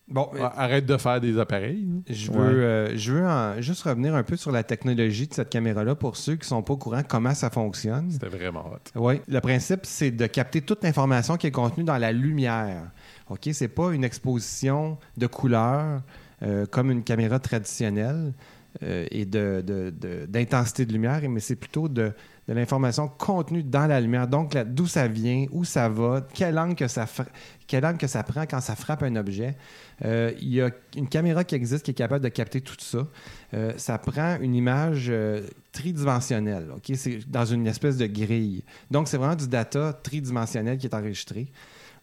Bon, arrête de faire des appareils. je Ouais. veux, euh, je veux en- juste revenir un peu sur la technologie de cette caméra-là pour ceux qui sont pas au courant comment ça fonctionne. C'était vraiment hot. Oui, le principe, c'est de capter toute l'information qui est contenue dans la lumière. OK, c'est pas une exposition de couleurs euh, comme une caméra traditionnelle euh, et de- de- de- d'intensité de, lumière, mais c'est plutôt de, de l'information contenue dans la lumière. Donc, d'où ça vient, où ça va, quel angle que ça, angle que ça prend quand ça frappe un objet. Euh, Il y a une caméra qui existe qui est capable de capter tout ça. Euh, ça prend une image euh, tridimensionnelle. C'est dans une espèce de grille. Donc, c'est vraiment du data tridimensionnel qui est enregistré.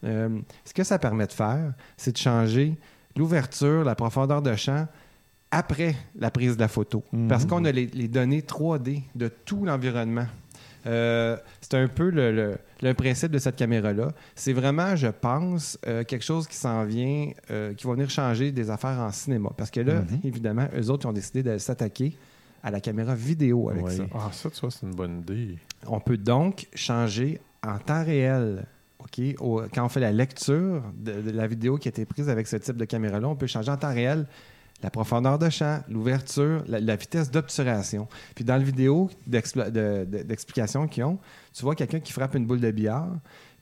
Ce que ça permet de faire, c'est de changer l'ouverture, la profondeur de champ après la prise de la photo. Mhm. Parce qu'on a les, les données 3D de tout l'environnement. Euh, c'est un peu le, le- le principe de cette caméra-là. C'est vraiment, je pense, euh, quelque chose qui s'en vient, euh, qui va venir changer des affaires en cinéma. Parce que là, Mhm. évidemment, eux autres ils ont décidé de s'attaquer à la caméra vidéo avec ça. Ah, ça, tu vois, c'est une bonne idée. On peut donc changer en temps réel. OK? Au- quand on fait la lecture de, de la vidéo qui a été prise avec ce type de caméra-là, on peut changer en temps réel la profondeur de champ, l'ouverture, la, la vitesse d'obturation. Puis dans la vidéo de- d'explication qu'ils ont, tu vois quelqu'un qui frappe une boule de billard,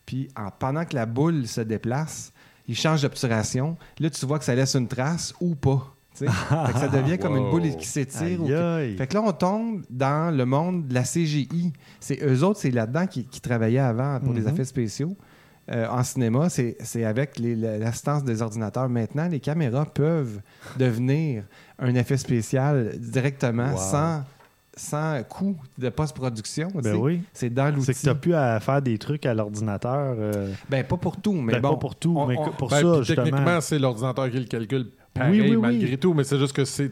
puis en- pendant que la boule se déplace, il change d'obturation. Là, tu vois que ça laisse une trace ou pas. Fait que ça devient comme une boule qui s'étire. que- fait que là, on tombe dans le monde de la CGI. C'est eux autres, c'est là-dedans qui, qui travaillaient avant pour les Mhm. effets spéciaux. Euh, en cinéma, c'est c'est avec l'assistance des ordinateurs. Maintenant, les caméras peuvent devenir un effet spécial directement Wow. sans, sans coût de post-production. Ben oui. C'est dans l'outil. C'est que tu n'as plus à faire des trucs à l'ordinateur. euh, Ben, pas pour tout, mais ben, bon. pas pour tout, on- mais on- pour Ben, ça, justement. techniquement, c'est l'ordinateur qui le calcule pareil oui, oui. malgré tout, mais c'est juste que c'est,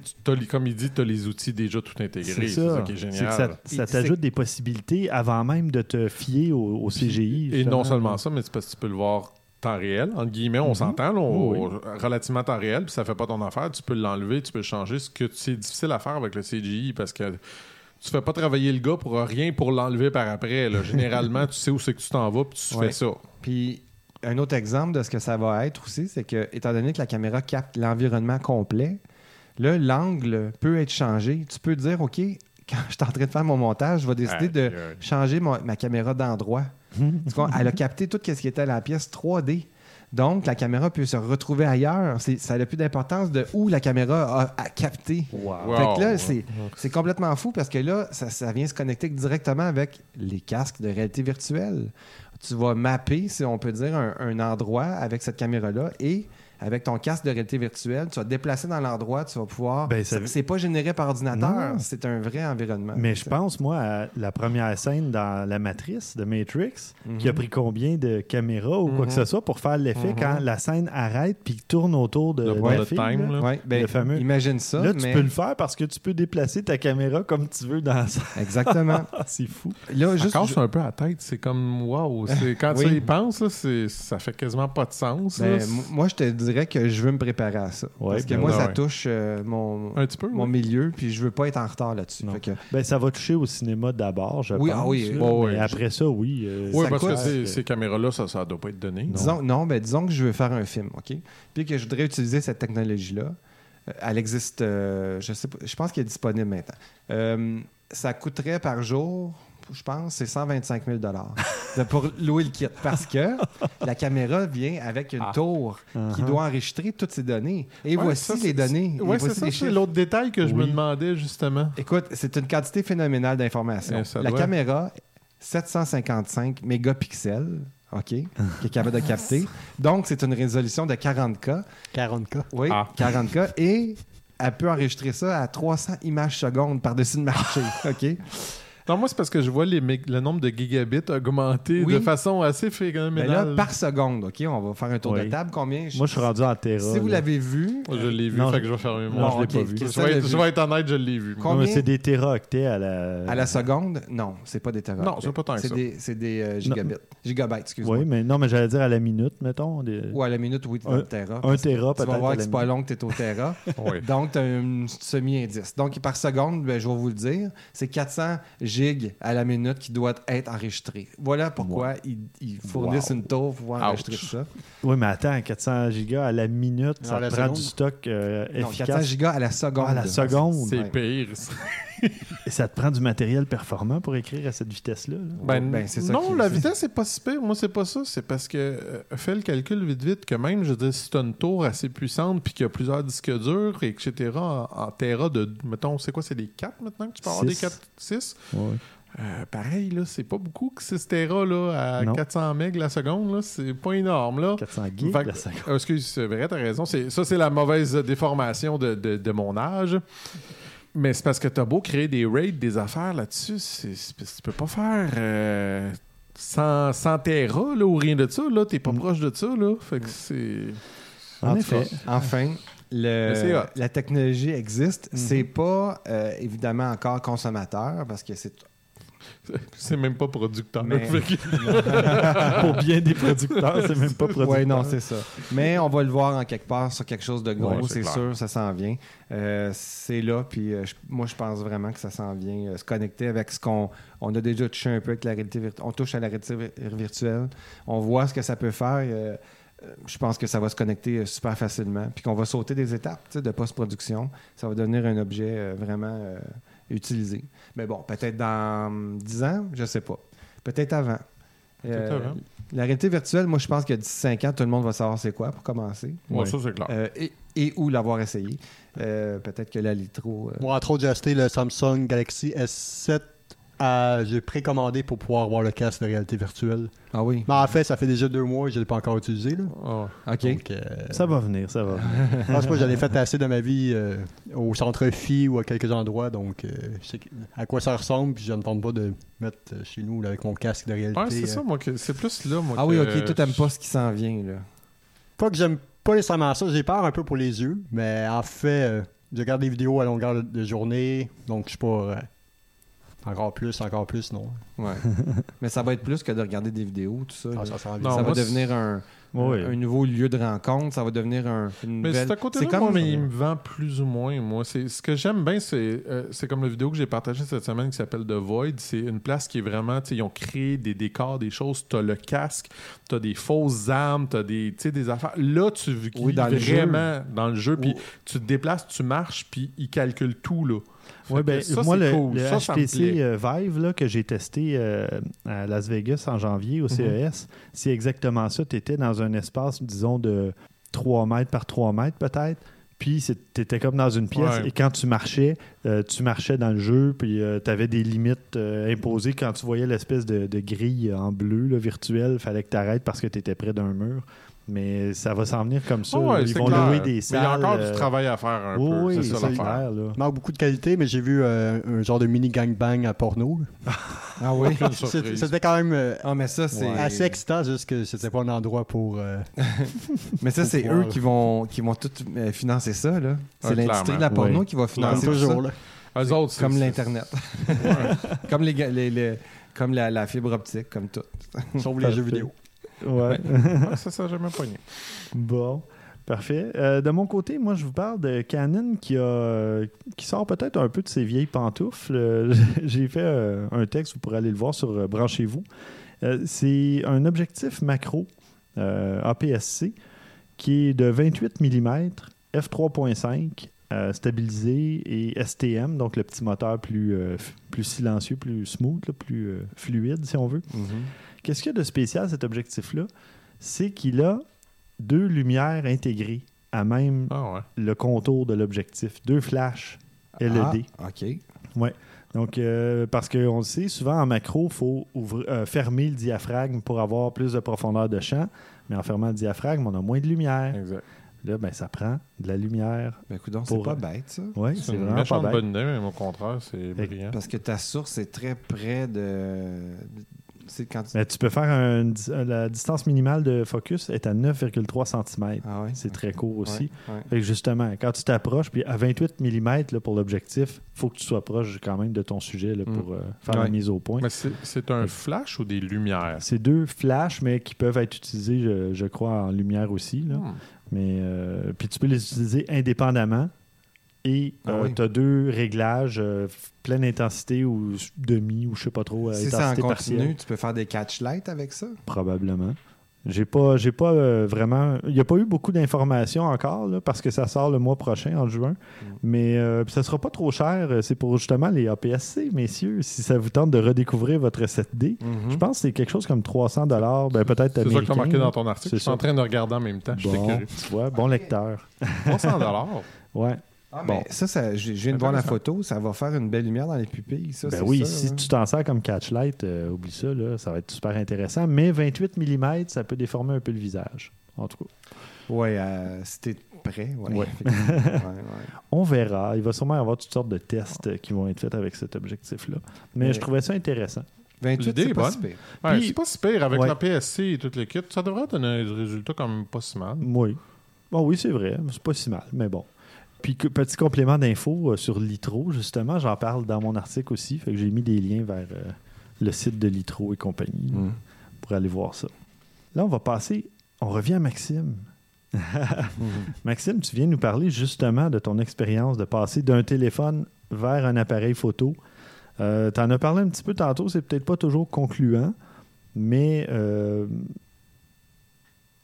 comme il dit, tu as les outils déjà tout intégrés. C'est C'est ça. ça. qui est C'est génial. que ça, ça t'ajoute des possibilités avant même de te fier au, au CGI. Et non seulement ça, mais c'est parce que tu peux le voir temps réel. Entre guillemets, on Mhm. s'entend, là, on- Oui, relativement temps réel, puis ça fait pas ton affaire. Tu peux l'enlever, tu peux le changer. Ce que c'est difficile à faire avec le CGI parce que tu fais pas travailler le gars pour rien pour l'enlever par après. là. Généralement, tu sais où c'est que tu t'en vas, puis tu Ouais. fais ça. Puis un autre exemple de ce que ça va être aussi, c'est que, étant donné que la caméra capte l'environnement complet, là, l'angle peut être changé. Tu peux dire, OK, quand je suis en train de faire mon montage, je vais décider de changer mon- ma caméra d'endroit. Elle a capté tout ce qui était à la pièce 3D. Donc, la caméra peut se retrouver ailleurs. C'est- Ça n'a plus d'importance de où la caméra a, a capté. Wow. Wow. Fait que là, c'est, c'est complètement fou parce que là, ça, ça vient se connecter directement avec les casques de réalité virtuelle. Tu vas mapper, si on peut dire, un, endroit avec cette caméra-là et avec ton casque de réalité virtuelle, tu vas te déplacer dans l'endroit, tu vas pouvoir. Ben, ça- c'est, pas généré par ordinateur, Non. c'est un vrai environnement. Mais je pense, moi, à la première scène dans La Matrice de Matrix, qui a pris combien de caméras ou quoi que ce soit pour faire l'effet Mhm. quand la scène arrête puis tourne autour de, Le de la fille, time, là. Ouais, ben, Le fameux- Imagine ça. Là, tu mais- peux le faire parce que tu peux déplacer ta caméra comme tu veux dans ça. Exactement. c'est fou. Là, Ça juste. casse un peu la tête. C'est comme, wow. C'est, quand Oui. tu y penses, là, c'est, ça fait quasiment pas de sens. ben, moi, je te dirais que je veux me préparer à ça. Ouais, parce que moi, ça ouais. touche euh, mon, Un petit peu, mon oui. milieu, puis je veux pas être en retard là-dessus. Non. Fait que- Ben, ça va toucher au cinéma d'abord, je Oui, pense. ah oui, là. ouais, Mais ouais. après ça, oui. euh, Oui, ça parce coûte- que ces, ces caméras-là, ça ne doit pas être donné. Disons, non, ben, disons que je veux faire un film, OK? Puis que je voudrais utiliser cette technologie-là. Euh, elle existe, euh, je sais pas, je pense qu'elle est disponible maintenant. Euh, ça coûterait par jour, je pense, c'est 125 000 de- pour louer le kit. Parce que la caméra vient avec une Ah. tour qui Uh-huh. doit enregistrer toutes ces données. Et Ouais, voici ça, les données. Oui, c'est voici ça. C'est l'autre détail que je me demandais, justement. Écoute, c'est une quantité phénoménale d'informations. La doit. caméra, 755 mégapixels, OK, qui est capable de capter. Donc, c'est une résolution de 40K. 40K. Oui, Ah. 40K. Et elle peut enregistrer ça à 300 images secondes par-dessus le marché. OK? Non, moi, c'est parce que je vois les le nombre de gigabits augmenter Oui. de façon assez Mais phénoménale. là, par seconde, OK? On va faire un tour de table. Combien? Moi, je suis rendu en Terra. Si vous l'avez vu, Moi, je l'ai vu, Non, fait que je vais fermer mon non, je l'ai pas vu. Je vais, être, vu. je vais être honnête, je l'ai vu. Combien- Non, mais c'est des téraoctets à la. à la seconde, non, c'est pas des teraoctets. Non, c'est pas tant que ça. des, c'est des euh, gigabits. Gigabytes, excuse-moi. Oui, mais non, mais j'allais dire à la minute, mettons. des- Ou à la minute, oui, tu Un- le Tera. Un Tera, Tu peut-être. vas voir à que c'est pas long que tu es au Tera. Oui. Donc, tu as un semi-indice. Donc, par seconde, ben, je vais vous le dire, c'est 400 gigs à la minute qui doit être enregistré. Voilà pourquoi ils, ils fournissent Wow. une tour pour pouvoir Ouch. enregistrer ça. Oui, mais attends, 400 gigas à la minute, Non, ça à la prend seconde? du stock euh, Non, efficace. 400 gigas à la seconde. Ah, à la seconde. C'est pire. Et ça te prend du matériel performant pour écrire à cette vitesse-là. là? Ben, Ben, c'est ça non, la vitesse, c'est pas si pire. Moi, c'est pas ça. C'est parce que, euh, fais le calcul vite, vite, que même, je veux dire, si tu as une tour assez puissante puis qu'il y a plusieurs disques durs, etc., en, en Tera de, mettons, c'est quoi, c'est des 4 maintenant que tu peux avoir des Six. 4, 6 Ouais. Euh, pareil, là, c'est pas beaucoup que 6 Tera là, à Non. 400 MB la seconde. Là, c'est pas énorme. Là. 400 gigs la seconde. Ah, excuse, c'est vrai, t'as raison. C'est, ça, c'est la mauvaise déformation de, de- de mon âge. Mais c'est parce que t'as beau créer des raids, des affaires là-dessus, c'est, tu peux pas faire euh, 100, 100 Tera là, ou rien de ça. Là, t'es pas Mm. proche de ça. Là. Fait que c'est... En effet. enfin, le- la technologie existe. Mhm. C'est pas euh, évidemment encore consommateur parce que c'est c'est même pas producteur. Mais- Fait que- Pour bien des producteurs, c'est même pas producteur. Oui, non, c'est ça. Mais on va le voir en quelque part sur quelque chose de gros, Ouais, c'est sûr, ça s'en vient. Euh, c'est là, puis euh, moi, je pense vraiment que ça s'en vient euh, se connecter avec ce qu'on on a déjà touché un peu avec la réalité virtuelle. On touche à la réalité vir- virtuelle. On voit ce que ça peut faire. je pense que ça va se connecter euh, super facilement, puis qu'on va sauter des étapes tu sais, de post-production. Ça va devenir un objet euh, vraiment euh, utilisé. Mais bon, peut-être dans hum, 10 ans, je sais pas. Peut-être avant. Peut-être avant. La réalité virtuelle, moi, je pense que d'ici 5 ans, tout le monde va savoir c'est quoi pour commencer. Ouais. ça, c'est clair. Euh, et, et où l'avoir essayé. Euh, Peut-être que la Litro. euh, Moi, entre autres, j'ai acheté le Samsung Galaxy S7. J'ai précommandé pour pouvoir avoir le casque de réalité virtuelle. Ah oui. Mais en fait, ça fait déjà deux mois et je ne l'ai pas encore utilisé. Là. Ah. OK. Donc, euh, Ça va venir, ça va je pense pas que j'en ai fait assez de ma vie euh, au centre phi ou à quelques endroits. Donc, euh, je sais à quoi ça ressemble. Puis je ne tente pas de mettre chez nous là, avec mon casque de réalité. Ouais, c'est euh. ça, moi, que- c'est plus là, moi. Ah oui, que- OK. Toi, t'aimes pas ce qui s'en vient, là. Pas que j'aime pas nécessairement ça. J'ai peur un peu pour les yeux, mais en fait, euh, je regarde des vidéos à longueur de- de journée, donc je suis pas. Encore plus, encore plus, non. Ouais. Mais ça va être plus que de regarder des vidéos, tout ça. Ah, ça Non, va devenir un, Oui. un nouveau lieu de rencontre, ça va devenir un, une Mais nouvelle... c'est comme moi, mais il me vend plus ou moins. Moi, c'est ce que j'aime bien, c'est euh, c'est comme la vidéo que j'ai partagée cette semaine qui s'appelle The Void. C'est une place qui est vraiment, ils ont créé des décors, des choses. T'as le casque, t'as des fausses armes, t'as des, tu sais, des affaires. Là, tu vis Oui, dans le vraiment dans le jeu, puis tu te déplaces, tu marches, puis ils calculent tout là. Ouais, ben, ça, moi, le, cool. le Ça, HTC euh, Vive là, que j'ai testé euh, à Las Vegas en janvier Mhm. au CES, c'est exactement ça. Tu étais dans un espace, disons, de 3 mètres par 3 mètres peut-être. Puis tu étais comme dans une pièce Ouais. et quand tu marchais, euh, tu marchais dans le jeu, puis tu avais des limites euh, imposées. Quand tu voyais l'espèce de, de grille en bleu là, virtuelle, il fallait que tu arrêtes parce que tu étais près d'un mur. Mais ça va s'en venir comme ça. Ouais, Ils vont clair. louer des Mais salles. il y a encore euh, du travail à faire un oui, peu. oui, c'est ça l'affaire. Il manque beaucoup de qualité, mais j'ai vu euh, un genre de mini gangbang à porno. Ah oui? C'était quand même euh, Ah, mais ça, c'est... assez excitant, juste que c'était pas un endroit pour. euh, Mais ça, c'est eux qui vont, qui vont tout euh, financer ça, là. C'est Ah, l'industrie de la porno Oui. qui va financer tout toujours, ça. là. Eux autres, c'est- Comme c'est- l'Internet. comme les, ga- les- les- comme la, la fibre optique, comme tout. Sauf les jeux vidéo. Ouais. Ouais, ça, ça, j'ai même pogné. Bon, parfait. Euh, de mon côté, moi, je vous parle de Canon qui a qui sort peut-être un peu de ses vieilles pantoufles. Euh, J'ai fait euh, un texte, vous pourrez aller le voir sur euh, Branchez-vous. C'est un objectif macro APS-C qui est de 28 mm, f3.5, euh, stabilisé et STM, donc le petit moteur plus, plus silencieux, plus smooth, là, plus fluide, si on veut. Qu'est-ce qu'il y a de spécial, cet objectif-là? C'est qu'il a deux lumières intégrées à même Ah ouais. le contour de l'objectif. Deux flashs LED. Ah, OK. Donc, euh, parce qu'on le sait, souvent en macro, il faut ouvrir- euh, fermer le diaphragme pour avoir plus de profondeur de champ. Mais en fermant le diaphragme, on a moins de lumière. Exact. Là, ben, ça prend de la lumière. Ben, écoute, c'est Pour- pas bête, ça. Oui, C'est une vraiment pas méchante bête. bonne idée, mais au contraire, c'est brillant. Parce que ta source est très près de... C'est quand tu... Mais tu peux faire un- la distance minimale de focus est à 9,3 cm. Ah ouais? C'est très court aussi. Ouais, ouais. Fait que justement, quand tu t'approches, puis à 28 mm là, pour l'objectif, il faut que tu sois proche quand même de ton sujet là, pour euh, faire la mise au point. Mais c'est c'est un flash ou des lumières? C'est deux flashs, mais qui peuvent être utilisés, je, je crois, en lumière aussi. Là. Hmm. Mais euh, puis tu peux les utiliser indépendamment. Et Ah euh, oui. tu as deux réglages, euh, pleine intensité ou demi, ou je sais pas trop, euh, Si c'est en intensité continu, partielle, tu peux faire des catch lights avec ça? probablement. J'ai pas, j'ai pas euh, vraiment. Il n'y a pas eu beaucoup d'informations encore, là, parce que ça sort le mois prochain, en juin. Mm. Mais euh, puis ça sera pas trop cher. C'est pour justement les APS-C, messieurs. Si ça vous tente de redécouvrir votre 7D, Mhm. je pense que c'est quelque chose comme 300 dollars, ben peut-être C'est ça que tu as marqué dans ton article. Je suis en train de regarder en même temps. Je Bon, curieux. tu vois, bon lecteur. 300 dollars? Ouais. Ah, Bon. mais ça, ça je viens de voir la photo, ça va faire une belle lumière dans les pupilles, ça, Ben oui, ça, si hein? tu t'en sers comme catchlight, euh, oublie ça, là, ça va être super intéressant. Mais 28 mm, ça peut déformer un peu le visage. En tout cas, Ouais, euh, si t'es prêt, ouais. Ouais. effectivement. Ouais, ouais. on verra. Il va sûrement y avoir toutes sortes de tests euh, qui vont être faits avec cet objectif-là. Mais Mais- je trouvais ça intéressant. 28, L'idée c'est est pas si pire. Ouais, Puis- c'est pas si pire. Avec Ouais. la PSC et toute l'équipe, ça devrait donner des résultats quand même pas si mal. Oui. Bon, oui, c'est vrai. C'est pas si mal, mais bon. Puis, que- petit complément d'info euh, sur Litro, justement, j'en parle dans mon article aussi. Fait que j'ai mis des liens vers euh, le site de Litro et compagnie Mm. pour aller voir ça. Là, on va passer. On revient à Maxime. Maxime, tu viens nous parler justement de ton expérience de passer d'un téléphone vers un appareil photo. Euh, tu en as parlé un petit peu tantôt, c'est peut-être pas toujours concluant, mais euh,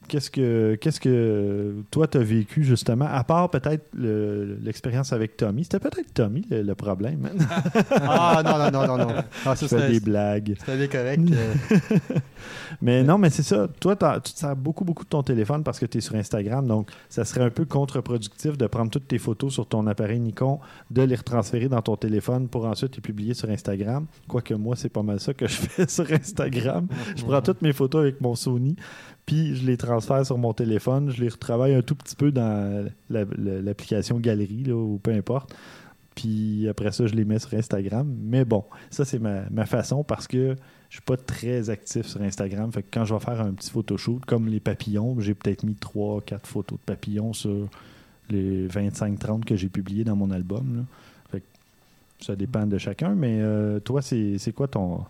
qu'est-ce que qu'est-ce que toi tu as vécu justement, à part peut-être le- l'expérience avec Tommy? C'était peut-être Tommy le, le problème. hein? Ah non, non, non, non, non. Ah, ça, Je fais c'était des blagues. c'était correct. euh, Mais non, mais c'est ça. Toi, tu te sers beaucoup, beaucoup de ton téléphone parce que tu es sur Instagram. Donc, ça serait un peu contre-productif de prendre toutes tes photos sur ton appareil Nikon, de les retransférer dans ton téléphone pour ensuite les publier sur Instagram. Quoique moi, c'est pas mal ça que je fais sur Instagram. Je prends toutes mes photos avec mon Sony, puis je les transfère sur mon téléphone. Je les retravaille un tout petit peu dans la- la- l'application Galerie là, ou peu importe. Puis après ça, je les mets sur Instagram. Mais bon, ça, c'est ma, ma façon parce que je suis pas très actif sur Instagram. Fait que quand je vais faire un petit photoshoot, comme les papillons, j'ai peut-être mis 3-4 photos de papillons sur les 25-30 que j'ai publiés dans mon album. Fait que ça dépend de chacun. Mais euh, toi, c'est c'est quoi ton,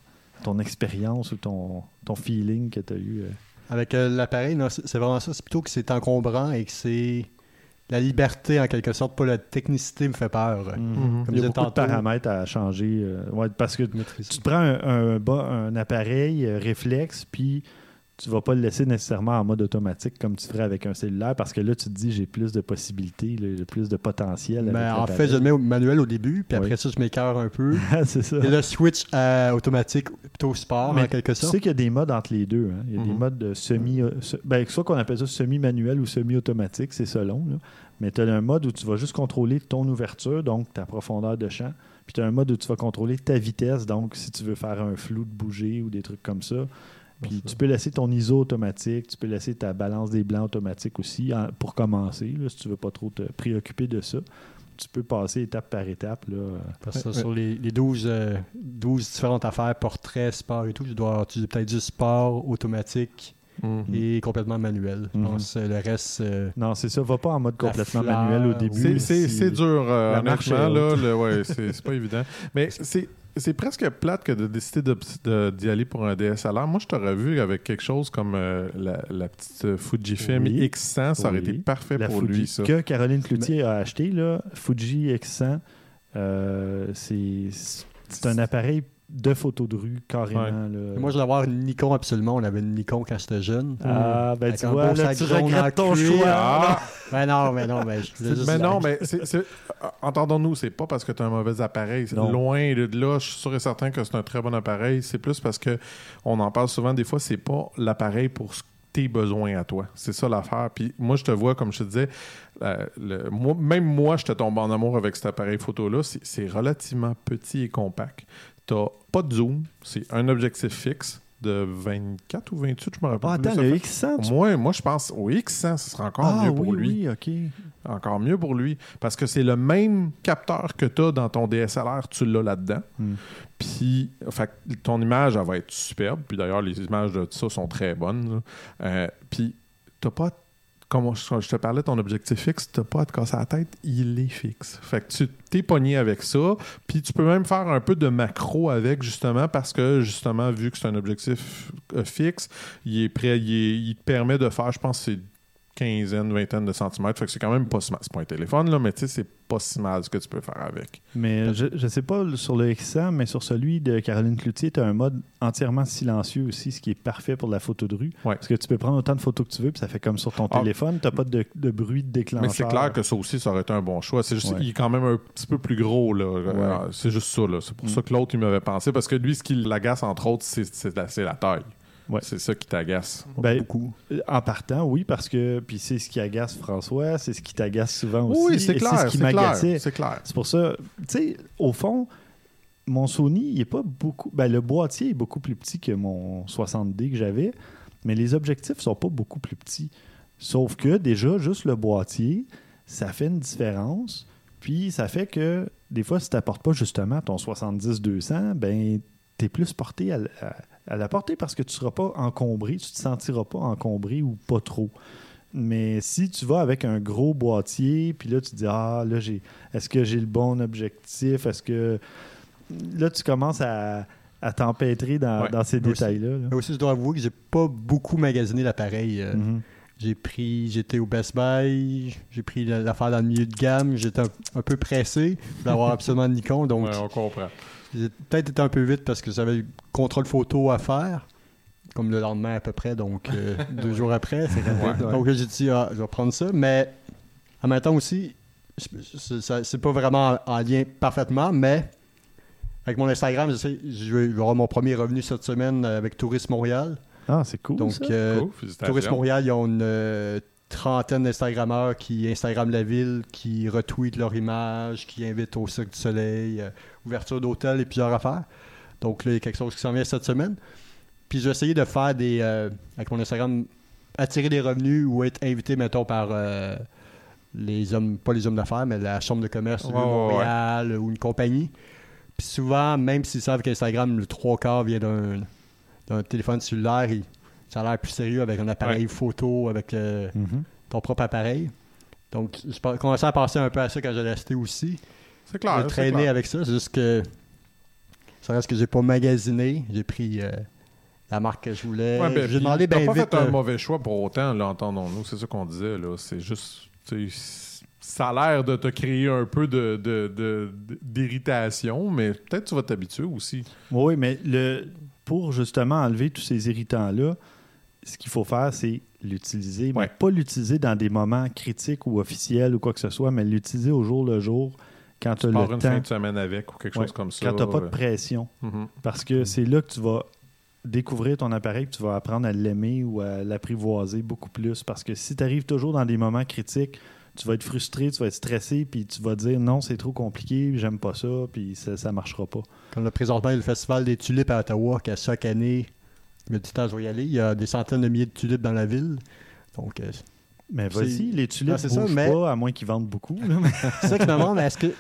ton expérience ou ton, ton feeling que tu as eu? euh? Avec euh, l'appareil, c'est vraiment ça. C'est plutôt que c'est encombrant et que c'est la liberté en quelque sorte, pas la technicité me fait peur. Mhm. Comme Il y a beaucoup de paramètres à changer. euh, ouais, parce que tu te prends un, un appareil euh, réflexe, puis tu vas pas le laisser nécessairement en mode automatique comme tu ferais avec un cellulaire, parce que là, tu te dis, j'ai plus de possibilités, j'ai plus de potentiel. Mais avec en fait, je le mets au manuel au début, puis Oui. après ça, je m'écœure un peu. l'appareil. c'est ça. Et là, switch à automatique, plutôt sport, Mais en quelque Tu sorte. sais qu'il y a des modes entre les deux. hein. Il y a des Mhm. modes de semi... euh, Ben, soit qu'on appelle ça semi-manuel ou semi-automatique, c'est selon. Là. Mais tu as un mode où tu vas juste contrôler ton ouverture, donc ta profondeur de champ. Puis tu as un mode où tu vas contrôler ta vitesse, donc si tu veux faire un flou de bouger ou des trucs comme ça. Puis tu peux laisser ton ISO automatique, tu peux laisser ta balance des blancs automatique aussi en- pour commencer, là, si tu veux pas trop te préoccuper de ça. Tu peux passer étape par étape. Là. Parce que Ouais, sur les, les 12, euh, 12 différentes affaires, portrait, sport et tout, je dois utiliser peut-être du sport automatique Mhm. et complètement manuel. Je Mhm. pense que le reste, euh, Non, c'est ça. Va pas en mode complètement fleur, manuel au début. C'est- Si- dur, euh, honnêtement. Là, le- ouais, c'est c'est pas évident. Mais c'est c'est presque plate que de décider de- de- d'y aller pour un DSLR. Moi, je t'aurais vu avec quelque chose comme euh, la, la petite euh, Fujifilm Oui. X100. Ça aurait Oui. été parfait la pour Fuji lui, ça. que Caroline Cloutier a acheté, là, Fuji X100, euh, c'est un appareil de photo de rue, carrément. Ouais. là. moi, je voulais avoir une Nikon absolument. On avait une Nikon quand j'étais jeune. ah, ben Avec tu vois, là, tu regrettes ton cuir. choix. Ah! Ben non, mais non, mais je Mais non, mais c'est- c'est- entendons-nous, c'est pas parce que tu as un mauvais appareil. C'est Non. Loin de là, je suis sûr et certain que c'est un très bon appareil. C'est plus parce que on en parle souvent, des fois, c'est pas l'appareil pour ce tes besoins à toi. C'est ça l'affaire. Puis moi, je te vois, comme je te disais, euh, le- moi- même moi, je te tombe en amour avec cet appareil photo-là. C'est- C'est relativement petit et compact. T'as pas de zoom. C'est un objectif fixe de 24 ou 28, je me rappelle Ah, attends, le fait- X100, tu... Moi, moi, je pense au X100, ce sera encore ah, mieux pour oui, lui. oui, OK. Encore mieux pour lui. Parce que c'est le même capteur que tu as dans ton DSLR, tu l'as là-dedans. Hmm. Puis, fait ton image, elle va être superbe. Puis d'ailleurs, les images de ça sont très bonnes. Euh, puis, t'as pas. Comme je te parlais, ton objectif fixe, t'as pas à te casser la tête, il est fixe. Fait que tu t'es pogné avec ça, puis tu peux même faire un peu de macro avec, justement, parce que, justement, vu que c'est un objectif euh, fixe, il est prêt, il, il te permet de faire, je pense, c'est quinzaine, vingtaine de centimètres. Fait que c'est quand même pas si mal. C'est pas un téléphone, là, mais tu sais, c'est pas si mal ce que tu peux faire avec. Mais je, je sais pas sur le X100, mais sur celui de Caroline Cloutier, tu as un mode entièrement silencieux aussi, ce qui est parfait pour la photo de rue. Ouais. Parce que tu peux prendre autant de photos que tu veux, puis ça fait comme sur ton Ah. téléphone, tu pas de, de bruit de déclencheur. Mais c'est clair que ça aussi, ça aurait été un bon choix. C'est juste Ouais. il est quand même un petit peu plus gros. Là. Euh, C'est juste ça. là. C'est pour Mm. ça que l'autre, il m'avait pensé. Parce que lui, ce qui l'agace, entre autres, c'est c'est la, c'est la taille. Ouais. C'est ça qui t'agace. Ben, beaucoup. En partant, oui, parce que puis c'est ce qui agace François, c'est ce qui t'agace souvent aussi. Oui, c'est clair. C'est ce qui C'est clair. m'agaçait. C'est clair. C'est pour ça, tu sais, au fond, mon Sony, il est pas beaucoup. Ben, le boîtier est beaucoup plus petit que mon 60D que j'avais, mais les objectifs sont pas beaucoup plus petits. Sauf que déjà, juste le boîtier, ça fait une différence. Puis ça fait que des fois, si tu n'apportes pas justement ton 70-200, ben, tu es plus porté à, à- à la porter parce que tu ne seras pas encombré, tu te sentiras pas encombré ou pas trop. Mais si tu vas avec un gros boîtier, puis là, tu te dis Ah, là, j'ai. Est-ce que j'ai le bon objectif? Est-ce que. Là, tu commences à, à t'empêtrer dans, Ouais. dans ces détails-là. là. Mais aussi, je dois avouer que j'ai pas beaucoup magasiné l'appareil. euh, Mhm. J'ai pris, j'étais au Best Buy, j'ai pris la- l'affaire dans le milieu de gamme, j'étais un, un peu pressé d'avoir absolument Nikon, donc Ouais, on comprend. J'ai peut-être été un peu vite parce que j'avais le contrôle photo à faire, comme le lendemain à peu près, donc euh, deux jours après. Ouais. Donc j'ai dit, ah, je vais prendre ça, mais en même temps aussi, c'est pas vraiment en, en lien parfaitement, mais avec mon Instagram, je, sais, je vais avoir mon premier revenu cette semaine avec Tourisme Montréal. Ah, c'est cool. Donc, ça. euh, Cool. Tourisme Montréal, ils ont une euh, trentaine d'Instagrammeurs qui Instagramment la ville, qui retweetent leur image, qui invitent au Cirque du Soleil, euh, ouverture d'hôtel et plusieurs affaires. Donc là, il y a quelque chose qui s'en vient cette semaine. Puis j'ai essayé de faire des, euh, avec mon Instagram, attirer des revenus ou être invité, mettons, par euh, les hommes, pas les hommes d'affaires, mais la chambre de commerce de ouais, Montréal ou une compagnie. Puis souvent, même s'ils savent qu'Instagram, le trois quarts vient d'un d'un téléphone cellulaire, il- ça a l'air plus sérieux avec un appareil photo, avec Mhm. ton propre appareil. Donc, je commençais à penser un peu à ça quand j'ai acheté aussi. C'est clair. J'ai traîné clair. avec ça, c'est juste que ça reste que j'ai pas magasiné. J'ai pris euh, la marque que je voulais. Ouais, ben, j'ai demandé bien pas vite. fait un euh, mauvais choix pour autant, là, entendons-nous. C'est ça qu'on disait, là. C'est juste... Ça a l'air de te créer un peu de, de- de- de- d'irritation, mais peut-être tu vas t'habituer aussi. Oui, mais le, pour justement enlever tous ces irritants-là, ce qu'il faut faire, c'est l'utiliser, mais Ouais. pas l'utiliser dans des moments critiques ou officiels ou quoi que ce soit, mais l'utiliser au jour le jour quand tu as le une temps, fin de semaine avec ou quelque Ouais. chose comme ça. quand tu n'as pas de euh, pression. mhm. Parce que c'est là que tu vas découvrir ton appareil, puis tu vas apprendre à l'aimer ou à l'apprivoiser beaucoup plus. Parce que si tu arrives toujours dans des moments critiques, tu vas être frustré, tu vas être stressé, puis tu vas dire non, c'est trop compliqué, j'aime pas ça, puis ça, ça marchera pas. Comme le présentement, il y a le Festival des tulipes à Ottawa, qui à chaque année, je me dis, je vais y aller. Il y a des centaines de milliers de tulipes dans la ville. Donc, euh, Mais vas-y, les tulipes c'est ça, mais- pas, à moins qu'ils vendent beaucoup. c'est ça que je me demande, est-ce que. Là,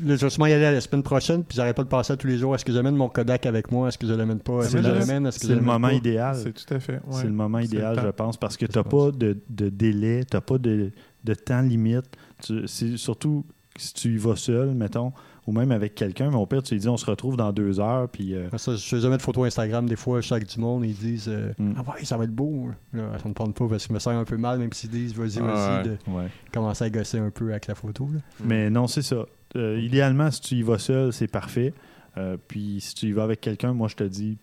je vais sûrement y aller la semaine prochaine, puis j'arrête pas de passer à tous les jours. Est-ce que j'amène mon Kodak avec moi Est-ce que je l'amène pas Est-ce C'est que je le- l'amène Est-ce que C'est le moment pas? idéal. C'est tout à fait. ouais. C'est le moment idéal, le je pense, parce que tu n'as pas de, de délai, tu n'as pas de, de temps limite. Tu- surtout si tu y vas seul, mettons, ou même avec quelqu'un, mais au pire, tu lui dis on se retrouve dans deux heures, puis euh, Ça, je fais jamais de photos Instagram. Des fois, chaque du monde, ils disent euh, Mm. Ah ouais, ça va être beau. Là, ça me prend pas parce que je me sens un peu mal, même s'ils disent Vas-y, Ah vas-y, ouais. de commencer à gosser un peu avec la photo. là. Mais non, c'est ça. Euh, idéalement, si tu y vas seul, c'est parfait. Euh, puis si tu y vas avec quelqu'un, moi, je te dis,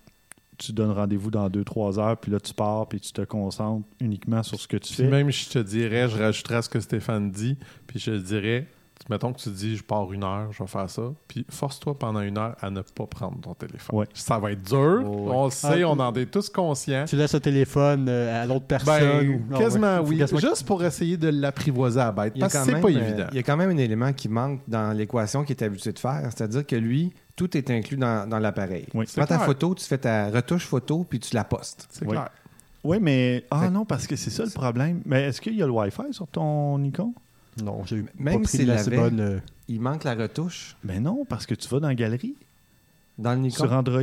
tu donnes rendez-vous dans deux, trois heures, puis là, tu pars, puis tu te concentres uniquement sur ce que tu Puis fais. même, je te dirais, je rajouterais à ce que Stéphane dit, puis je te dirais, mettons que tu dis, je pars une heure, je vais faire ça, puis force-toi pendant une heure à ne pas prendre ton téléphone. Ouais. Ça va être dur, ouais. on le sait, Ah, on en est tous conscients. Tu laisses le téléphone euh, à l'autre personne. Ben, ou- non, quasiment ouais, oui, quasiment- juste pour essayer de l'apprivoiser à la bête, parce que c'est pas euh, évident. Il y a quand même un élément qui manque dans l'équation qu'il est habitué de faire, c'est-à-dire que lui, tout est inclus dans, dans l'appareil. Oui, tu prends ta photo, tu fais ta retouche photo, puis tu la postes. C'est Oui. clair. Oui, mais. Ah Fait- non, parce que c'est ça le problème. Mais est-ce qu'il y a le Wi-Fi sur ton Nikon? Non, j'ai Même pas pris s'il de assez l'avait- bonne. euh, Il manque la retouche Ben non, parce que tu vas dans la galerie dans le Nikon. sur Android.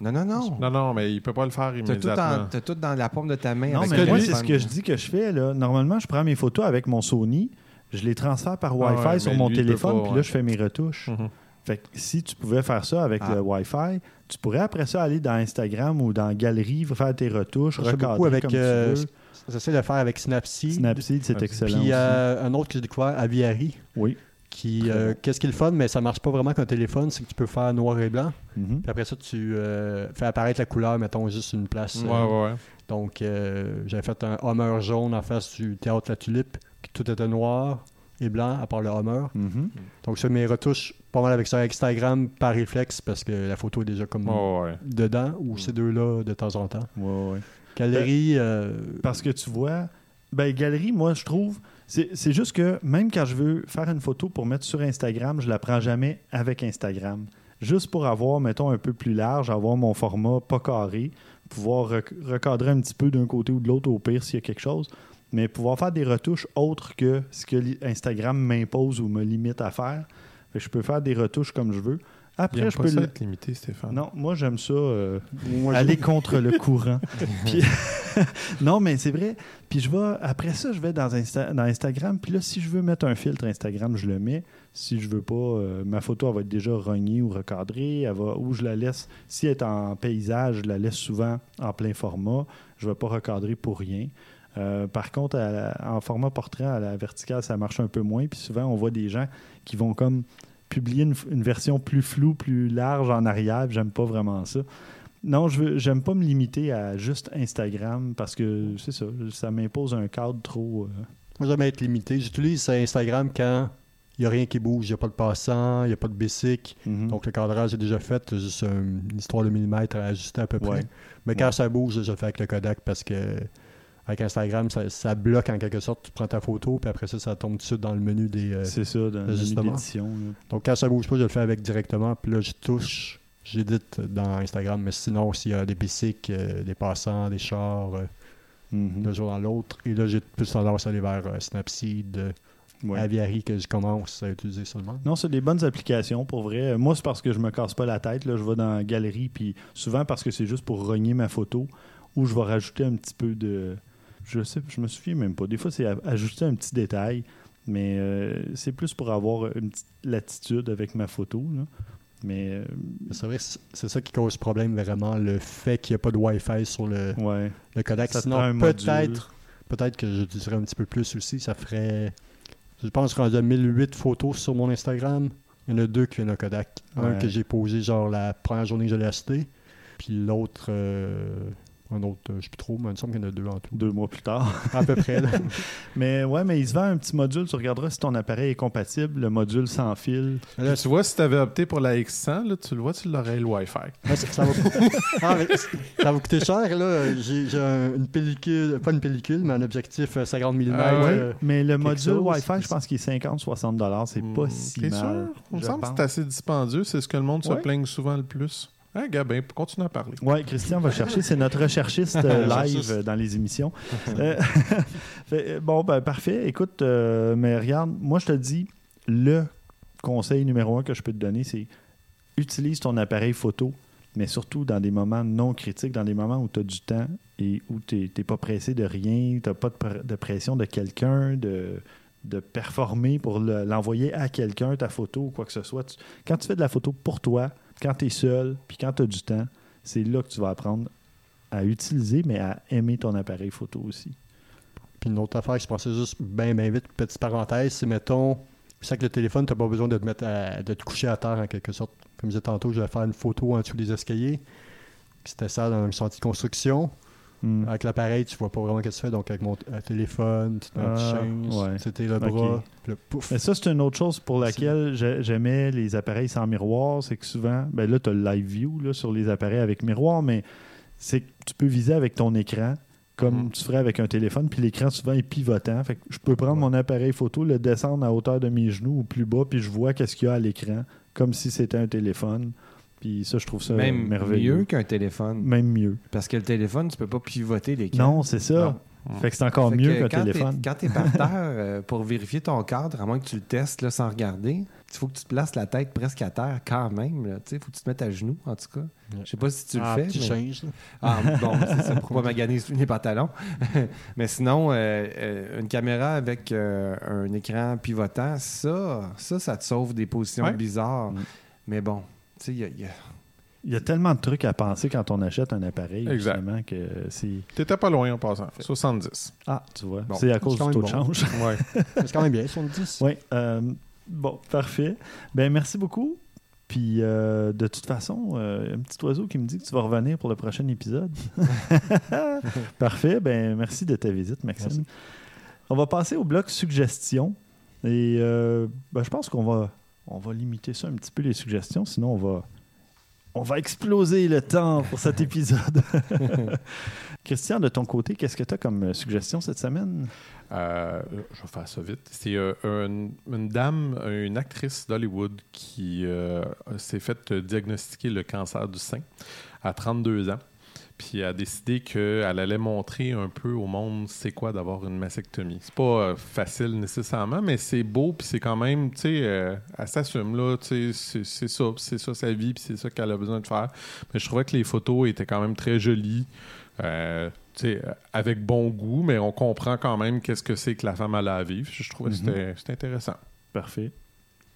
Non, non, non. Non, non, mais il peut pas le faire tout, immédiatement. en- t'as tout dans la paume de ta main. Non, avec mais le moi, c'est ce que je dis que je fais. Là. Normalement, je prends mes photos avec mon Sony, je les transfère par Ah Wi-Fi ouais, sur mais mon téléphone, pas, puis ouais. là, je fais mes retouches. Mhm. Fait que si tu pouvais faire ça avec Ah. le Wi-Fi, tu pourrais après ça aller dans Instagram ou dans Galerie, faire tes retouches, recadrer beaucoup avec. comme euh, tu veux. J'essaie de le faire avec Snapseed. Snapseed, c'est excellent. Puis aussi. euh, un autre que j'ai découvert, Aviary, Oui. qui, euh, qu'est-ce qui est le fun, mais ça marche pas vraiment avec un téléphone, c'est que tu peux faire noir et blanc. Mhm. Puis après ça, tu euh, fais apparaître la couleur, mettons, juste une place. Ouais, euh, ouais, ouais. Donc, euh, j'avais fait un Hummer jaune en face du théâtre La Tulipe, puis tout était noir et blanc, à part le Hummer. Mhm. Donc, je fais mes retouches pas mal avec ça Instagram par réflexe, parce que la photo est déjà comme Ouais, ouais. dedans, ou ces deux-là de temps en temps. Ouais, ouais. Galerie, euh, Parce que tu vois, ben, galerie, moi, je trouve, c'est juste que même quand je veux faire une photo pour mettre sur Instagram, je la prends jamais avec Instagram. Juste pour avoir, mettons, un peu plus large, avoir mon format pas carré, pouvoir rec- recadrer un petit peu d'un côté ou de l'autre au pire s'il y a quelque chose, mais pouvoir faire des retouches autres que ce que Instagram m'impose ou me limite à faire. Fait que je peux faire des retouches comme je veux. Après, je pas peux ça le- être limité, Stéphane. Non, moi j'aime ça. euh, moi, aller contre le courant. Puis- non, mais c'est vrai. Puis je vais, après ça, je vais dans, Insta- dans Instagram. Puis là, si je veux mettre un filtre Instagram, je le mets. Si je veux pas, euh, ma photo, elle va être déjà rognée ou recadrée. Elle va, ou je la laisse, si elle est en paysage, je la laisse souvent en plein format. Je ne vais pas recadrer pour rien. Euh, par contre, à la- en format portrait, à la verticale, ça marche un peu moins. Puis souvent, on voit des gens qui vont comme publier une, une version plus floue, plus large en arrière. J'aime pas vraiment ça. Non, je j'aime pas me limiter à juste Instagram parce que c'est ça, ça m'impose un cadre trop. euh, Moi, j'aime être limité. J'utilise Instagram quand il n'y a rien qui bouge. Il n'y a pas de passant, il n'y a pas de bicycle. mhm. Donc, le cadrage est déjà fait. C'est juste un- une histoire de millimètres à ajuster à peu près. Ouais. Mais quand Ouais. ça bouge, je le fais avec le Kodak parce que avec Instagram, ça, ça bloque en quelque sorte. Tu prends ta photo, puis après ça, ça tombe tout de suite dans le menu des. euh, c'est ça, dans le menu. Donc, quand ça bouge pas, je le fais avec directement. Puis là, je touche, j'édite dans Instagram. Mais sinon, s'il y a des bicycles, euh, des passants, des chars, euh, Mhm. d'un jour dans l'autre. Et là, j'ai plus tendance à aller vers euh, Snapseed, Ouais. Aviary que je commence à utiliser seulement. Non, c'est des bonnes applications pour vrai. Moi, c'est parce que je me casse pas la tête. Là. Je vais dans la galerie, puis souvent parce que c'est juste pour rogner ma photo ou je vais rajouter un petit peu de. Je sais, je me souviens même pas. Des fois, c'est a- ajouter un petit détail, mais euh, c'est plus pour avoir une petite latitude avec ma photo. là. Mais euh, C'est vrai, c'est c'est ça qui cause problème vraiment, le fait qu'il n'y a pas de Wi-Fi sur le, ouais. le codec. Ça Sinon, peut-être peut-être que j'utiliserais un petit peu plus aussi. Ça ferait, je pense, rendu à 1008 photos sur mon Instagram. Il y en a deux qui viennent au Kodak. Un Ouais. que j'ai posé genre la première journée que je l'ai acheté. Puis l'autre, euh, un autre, euh, je sais plus trop, mais il me semble qu'il y en a deux en tout. Deux mois plus tard. À peu près. là. Mais ouais, mais il se vend un petit module. Tu regarderas si ton appareil est compatible. Le module sans fil. Mais là, tu vois, si tu avais opté pour la X100, là, tu le vois, tu l'aurais le Wi-Fi. Ah, ça, ça va Ah, mais ça va coûter cher, là. J'ai j'ai un- une pellicule, pas une pellicule, mais un objectif euh, 50 mm. Ah ouais? euh, Mais le module chose. Wi-Fi, je pense qu'il est 50-60 dollars. C'est pas Hmm, si T'es mal. sûr? Il me semble que c'est assez dispendieux. C'est ce que le monde se plaigne souvent le plus. Hein, Gabin, continue à parler. Ouais, Christian va chercher. C'est notre recherchiste euh, live euh, dans les émissions. Euh, fait, euh, bon, ben parfait. Écoute, mais regarde, moi je te dis, le conseil numéro un que je peux te donner, c'est utilise ton appareil photo, mais surtout dans des moments non critiques, dans des moments où tu as du temps et où tu n'es pas pressé de rien, tu n'as pas de, pr- de pression de quelqu'un, de, de performer pour le- l'envoyer à quelqu'un, ta photo ou quoi que ce soit. Tu- quand tu fais de la photo pour toi, quand tu es seul, puis quand tu as du temps, c'est là que tu vas apprendre à utiliser, mais à aimer ton appareil photo aussi. Puis une autre affaire que je pensais juste bien, bien vite, petite parenthèse, c'est mettons, c'est que le téléphone, tu n'as pas besoin de te, mettre à- te coucher à terre en quelque sorte. Comme je disais tantôt, je vais faire une photo en dessous des escaliers. C'était ça dans un sentier de construction. Hmm. Avec l'appareil, tu vois pas vraiment ce que tu fais. Donc avec mon euh, téléphone, tu te c'était le bras, le pouf. Mais ça, c'est une autre chose pour laquelle j'ai- j'aimais les appareils sans miroir. C'est que souvent, ben là, tu as le live view là, sur les appareils avec miroir, mais c'est que tu peux viser avec ton écran comme Mhm. tu ferais avec un téléphone, puis l'écran souvent est pivotant. Fait que je peux prendre mon appareil photo, le descendre à hauteur de mes genoux ou plus bas, puis je vois qu'est-ce qu'il y a à l'écran, comme si c'était un téléphone. Puis ça, je trouve ça Même merveilleux. mieux qu'un téléphone. Même mieux. Parce que le téléphone, tu peux pas pivoter l'écran. Non, c'est ça. Non. Fait que c'est encore Fait mieux qu'un quand téléphone. Quand tu es par terre, euh, pour vérifier ton cadre, à moins que tu le testes là, sans regarder, il faut que tu te places la tête presque à terre quand même. Il faut que tu te mettes à genoux, en tout cas. Je sais pas si tu Ah, le fais. petit mais- change. Ah, bon, c'est ça, pour pas maganer les pantalons. mais sinon, euh, euh, une caméra avec euh, un écran pivotant, ça, ça, ça te sauve des positions Ouais. bizarres. Mm. Mais bon, il y a- y a- Il y a tellement de trucs à penser quand on achète un appareil, Exact. justement, que c'est... T'étais pas loin en passant. 70. Ah, tu vois, Bon. c'est à cause du taux de bon. change. Ouais. C'est quand même bien, 70. Oui. euh, bon, parfait. Ben merci beaucoup. Puis euh, de toute façon, euh, un petit oiseau qui me dit que tu vas revenir pour le prochain épisode. parfait. Ben merci de ta visite, Maxime. Merci. On va passer au bloc suggestions. Et euh, ben, je pense qu'on va, on va limiter ça un petit peu les suggestions, sinon on va, on va exploser le temps pour cet épisode. Christian, de ton côté, qu'est-ce que tu as comme euh, suggestion cette semaine? Euh, je vais faire ça vite. C'est euh, une, dame, une actrice d'Hollywood qui euh, s'est fait diagnostiquer le cancer du sein à 32 ans. Puis elle a décidé qu'elle allait montrer un peu au monde c'est quoi d'avoir une mastectomie. C'est pas euh, facile nécessairement, mais c'est beau, puis c'est quand même, tu sais, euh, elle s'assume, là, tu sais, c'est- ça, c'est ça sa vie, puis c'est ça qu'elle a besoin de faire. Mais je trouvais que les photos étaient quand même très jolies. Euh, tu sais, euh, avec bon goût, mais on comprend quand même qu'est-ce que c'est que la femme a à vivre. Je trouvais que Mhm. c'était- c'était intéressant. Parfait.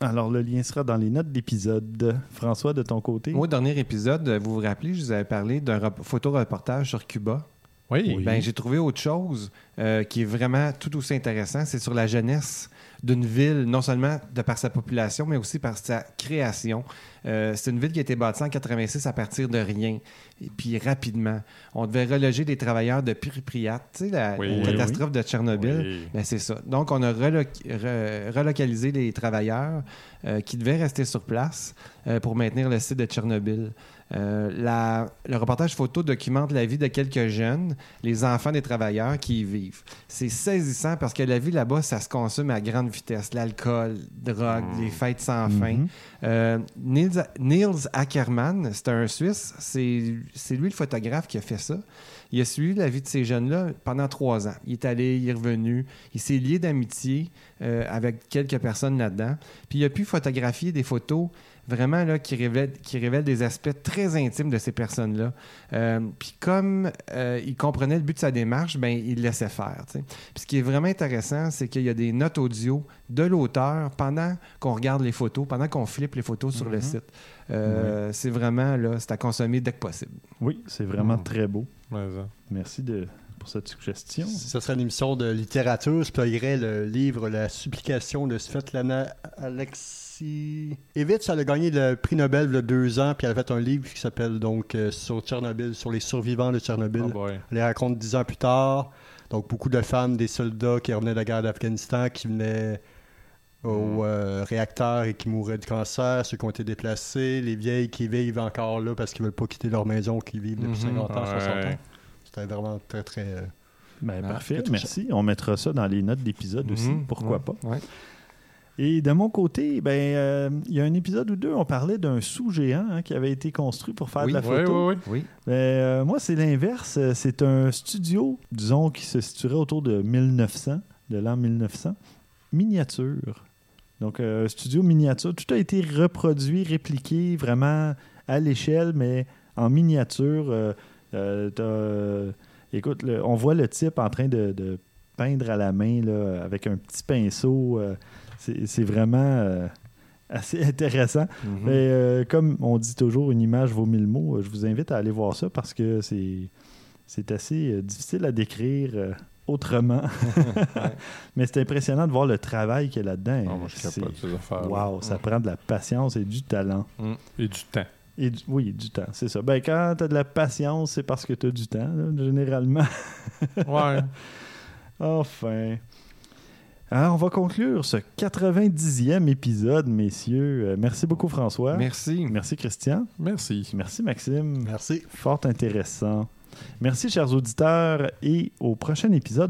Alors, le lien sera dans les notes d'épisode. François, de ton côté? Au dernier épisode, vous vous rappelez, je vous avais parlé d'un rep- photoreportage sur Cuba. Oui. Ben, j'ai trouvé autre chose euh, qui est vraiment tout aussi intéressant. C'est sur la jeunesse d'une ville, non seulement de par sa population, mais aussi par sa création. Euh, c'est une ville qui a été bâtie en 86 à partir de rien, et puis rapidement. On devait reloger des travailleurs de Pripyat, tu sais, la, Oui, la oui, catastrophe de Tchernobyl. Oui. Ben, c'est ça. Donc, on a reloc- re- relocalisé les travailleurs euh, qui devaient rester sur place euh, pour maintenir le site de Tchernobyl. Euh, la- le reportage photo documente la vie de quelques jeunes, les enfants des travailleurs qui y vivent. C'est saisissant parce que la vie là-bas, ça se consomme à grande vitesse. L'alcool, drogue, les fêtes sans fin. Mhm. Euh, Niels, Niels Ackermann, c'est un Suisse. C'est c'est lui le photographe qui a fait ça. Il a suivi la vie de ces jeunes-là pendant trois ans. Il est allé, il est revenu, il s'est lié d'amitié euh, avec quelques personnes là-dedans. Puis il a pu photographier des photos vraiment là, qui, révèlent, qui révèlent des aspects très intimes de ces personnes-là. Euh, puis comme euh, il comprenait le but de sa démarche, ben il laissait faire. Puis ce qui est vraiment intéressant, c'est qu'il y a des notes audio de l'auteur pendant qu'on regarde les photos, pendant qu'on flippe les photos sur le Mhm. site. Euh, C'est vraiment là, c'est à consommer dès que possible. Oui, c'est vraiment Mm. très beau. Ouais. Merci de, pour cette suggestion. Si ce serait une émission de littérature, je pluggerais le livre La supplication de Svetlana Alexievitch. Elle a gagné le prix Nobel il y a deux ans, puis elle a fait un livre qui s'appelle donc euh, sur Tchernobyl, sur les survivants de Tchernobyl. Oh boy. Elle les raconte dix ans plus tard. Donc, beaucoup de femmes, des soldats qui revenaient de la guerre d'Afghanistan, qui venaient au euh, réacteur et qui mouraient de cancer, ceux qui ont été déplacés, les vieilles qui vivent encore là parce qu'ils veulent pas quitter leur maison, qui vivent depuis Mhm. 50 ans, 60 ans. C'était vraiment très, très... euh, Ben, Ah, parfait, merci. On mettra ça dans les notes d'épisode aussi, Mhm. pourquoi Ouais. pas? Ouais. Et de mon côté, ben, euh, il y a un épisode ou deux, on parlait d'un sous-géant hein, qui avait été construit pour faire Oui. de la photo. ouais, ouais. Oui. Ben, euh, moi, c'est l'inverse. C'est un studio, disons, qui se situerait autour de 1900, de l'an 1900, miniature. Donc, euh, studio miniature. Tout a été reproduit, répliqué vraiment à l'échelle, mais en miniature. Euh, t'as, écoute, le- on voit le type en train de, de peindre à la main là, avec un petit pinceau. euh, c'est vraiment euh, assez intéressant. Mhm. Mais euh, comme on dit toujours, une image vaut mille mots, je vous invite à aller voir ça parce que c'est c'est assez euh, difficile à décrire euh, autrement. Mais c'est impressionnant de voir le travail qu'il y a là-dedans. Ah, moi, je C'est- capote ces affaires. Wow, ça prend de la patience et du talent. Et du temps. Et du- oui, du temps, c'est ça. Ben, quand tu as de la patience, c'est parce que tu as du temps, là, généralement. Ouais. Enfin. Alors, on va conclure ce 90e épisode, messieurs. Euh, merci beaucoup, François. Merci. Merci, Christian. Merci. Merci, Maxime. Merci. Fort intéressant. Merci, chers auditeurs, et au prochain épisode,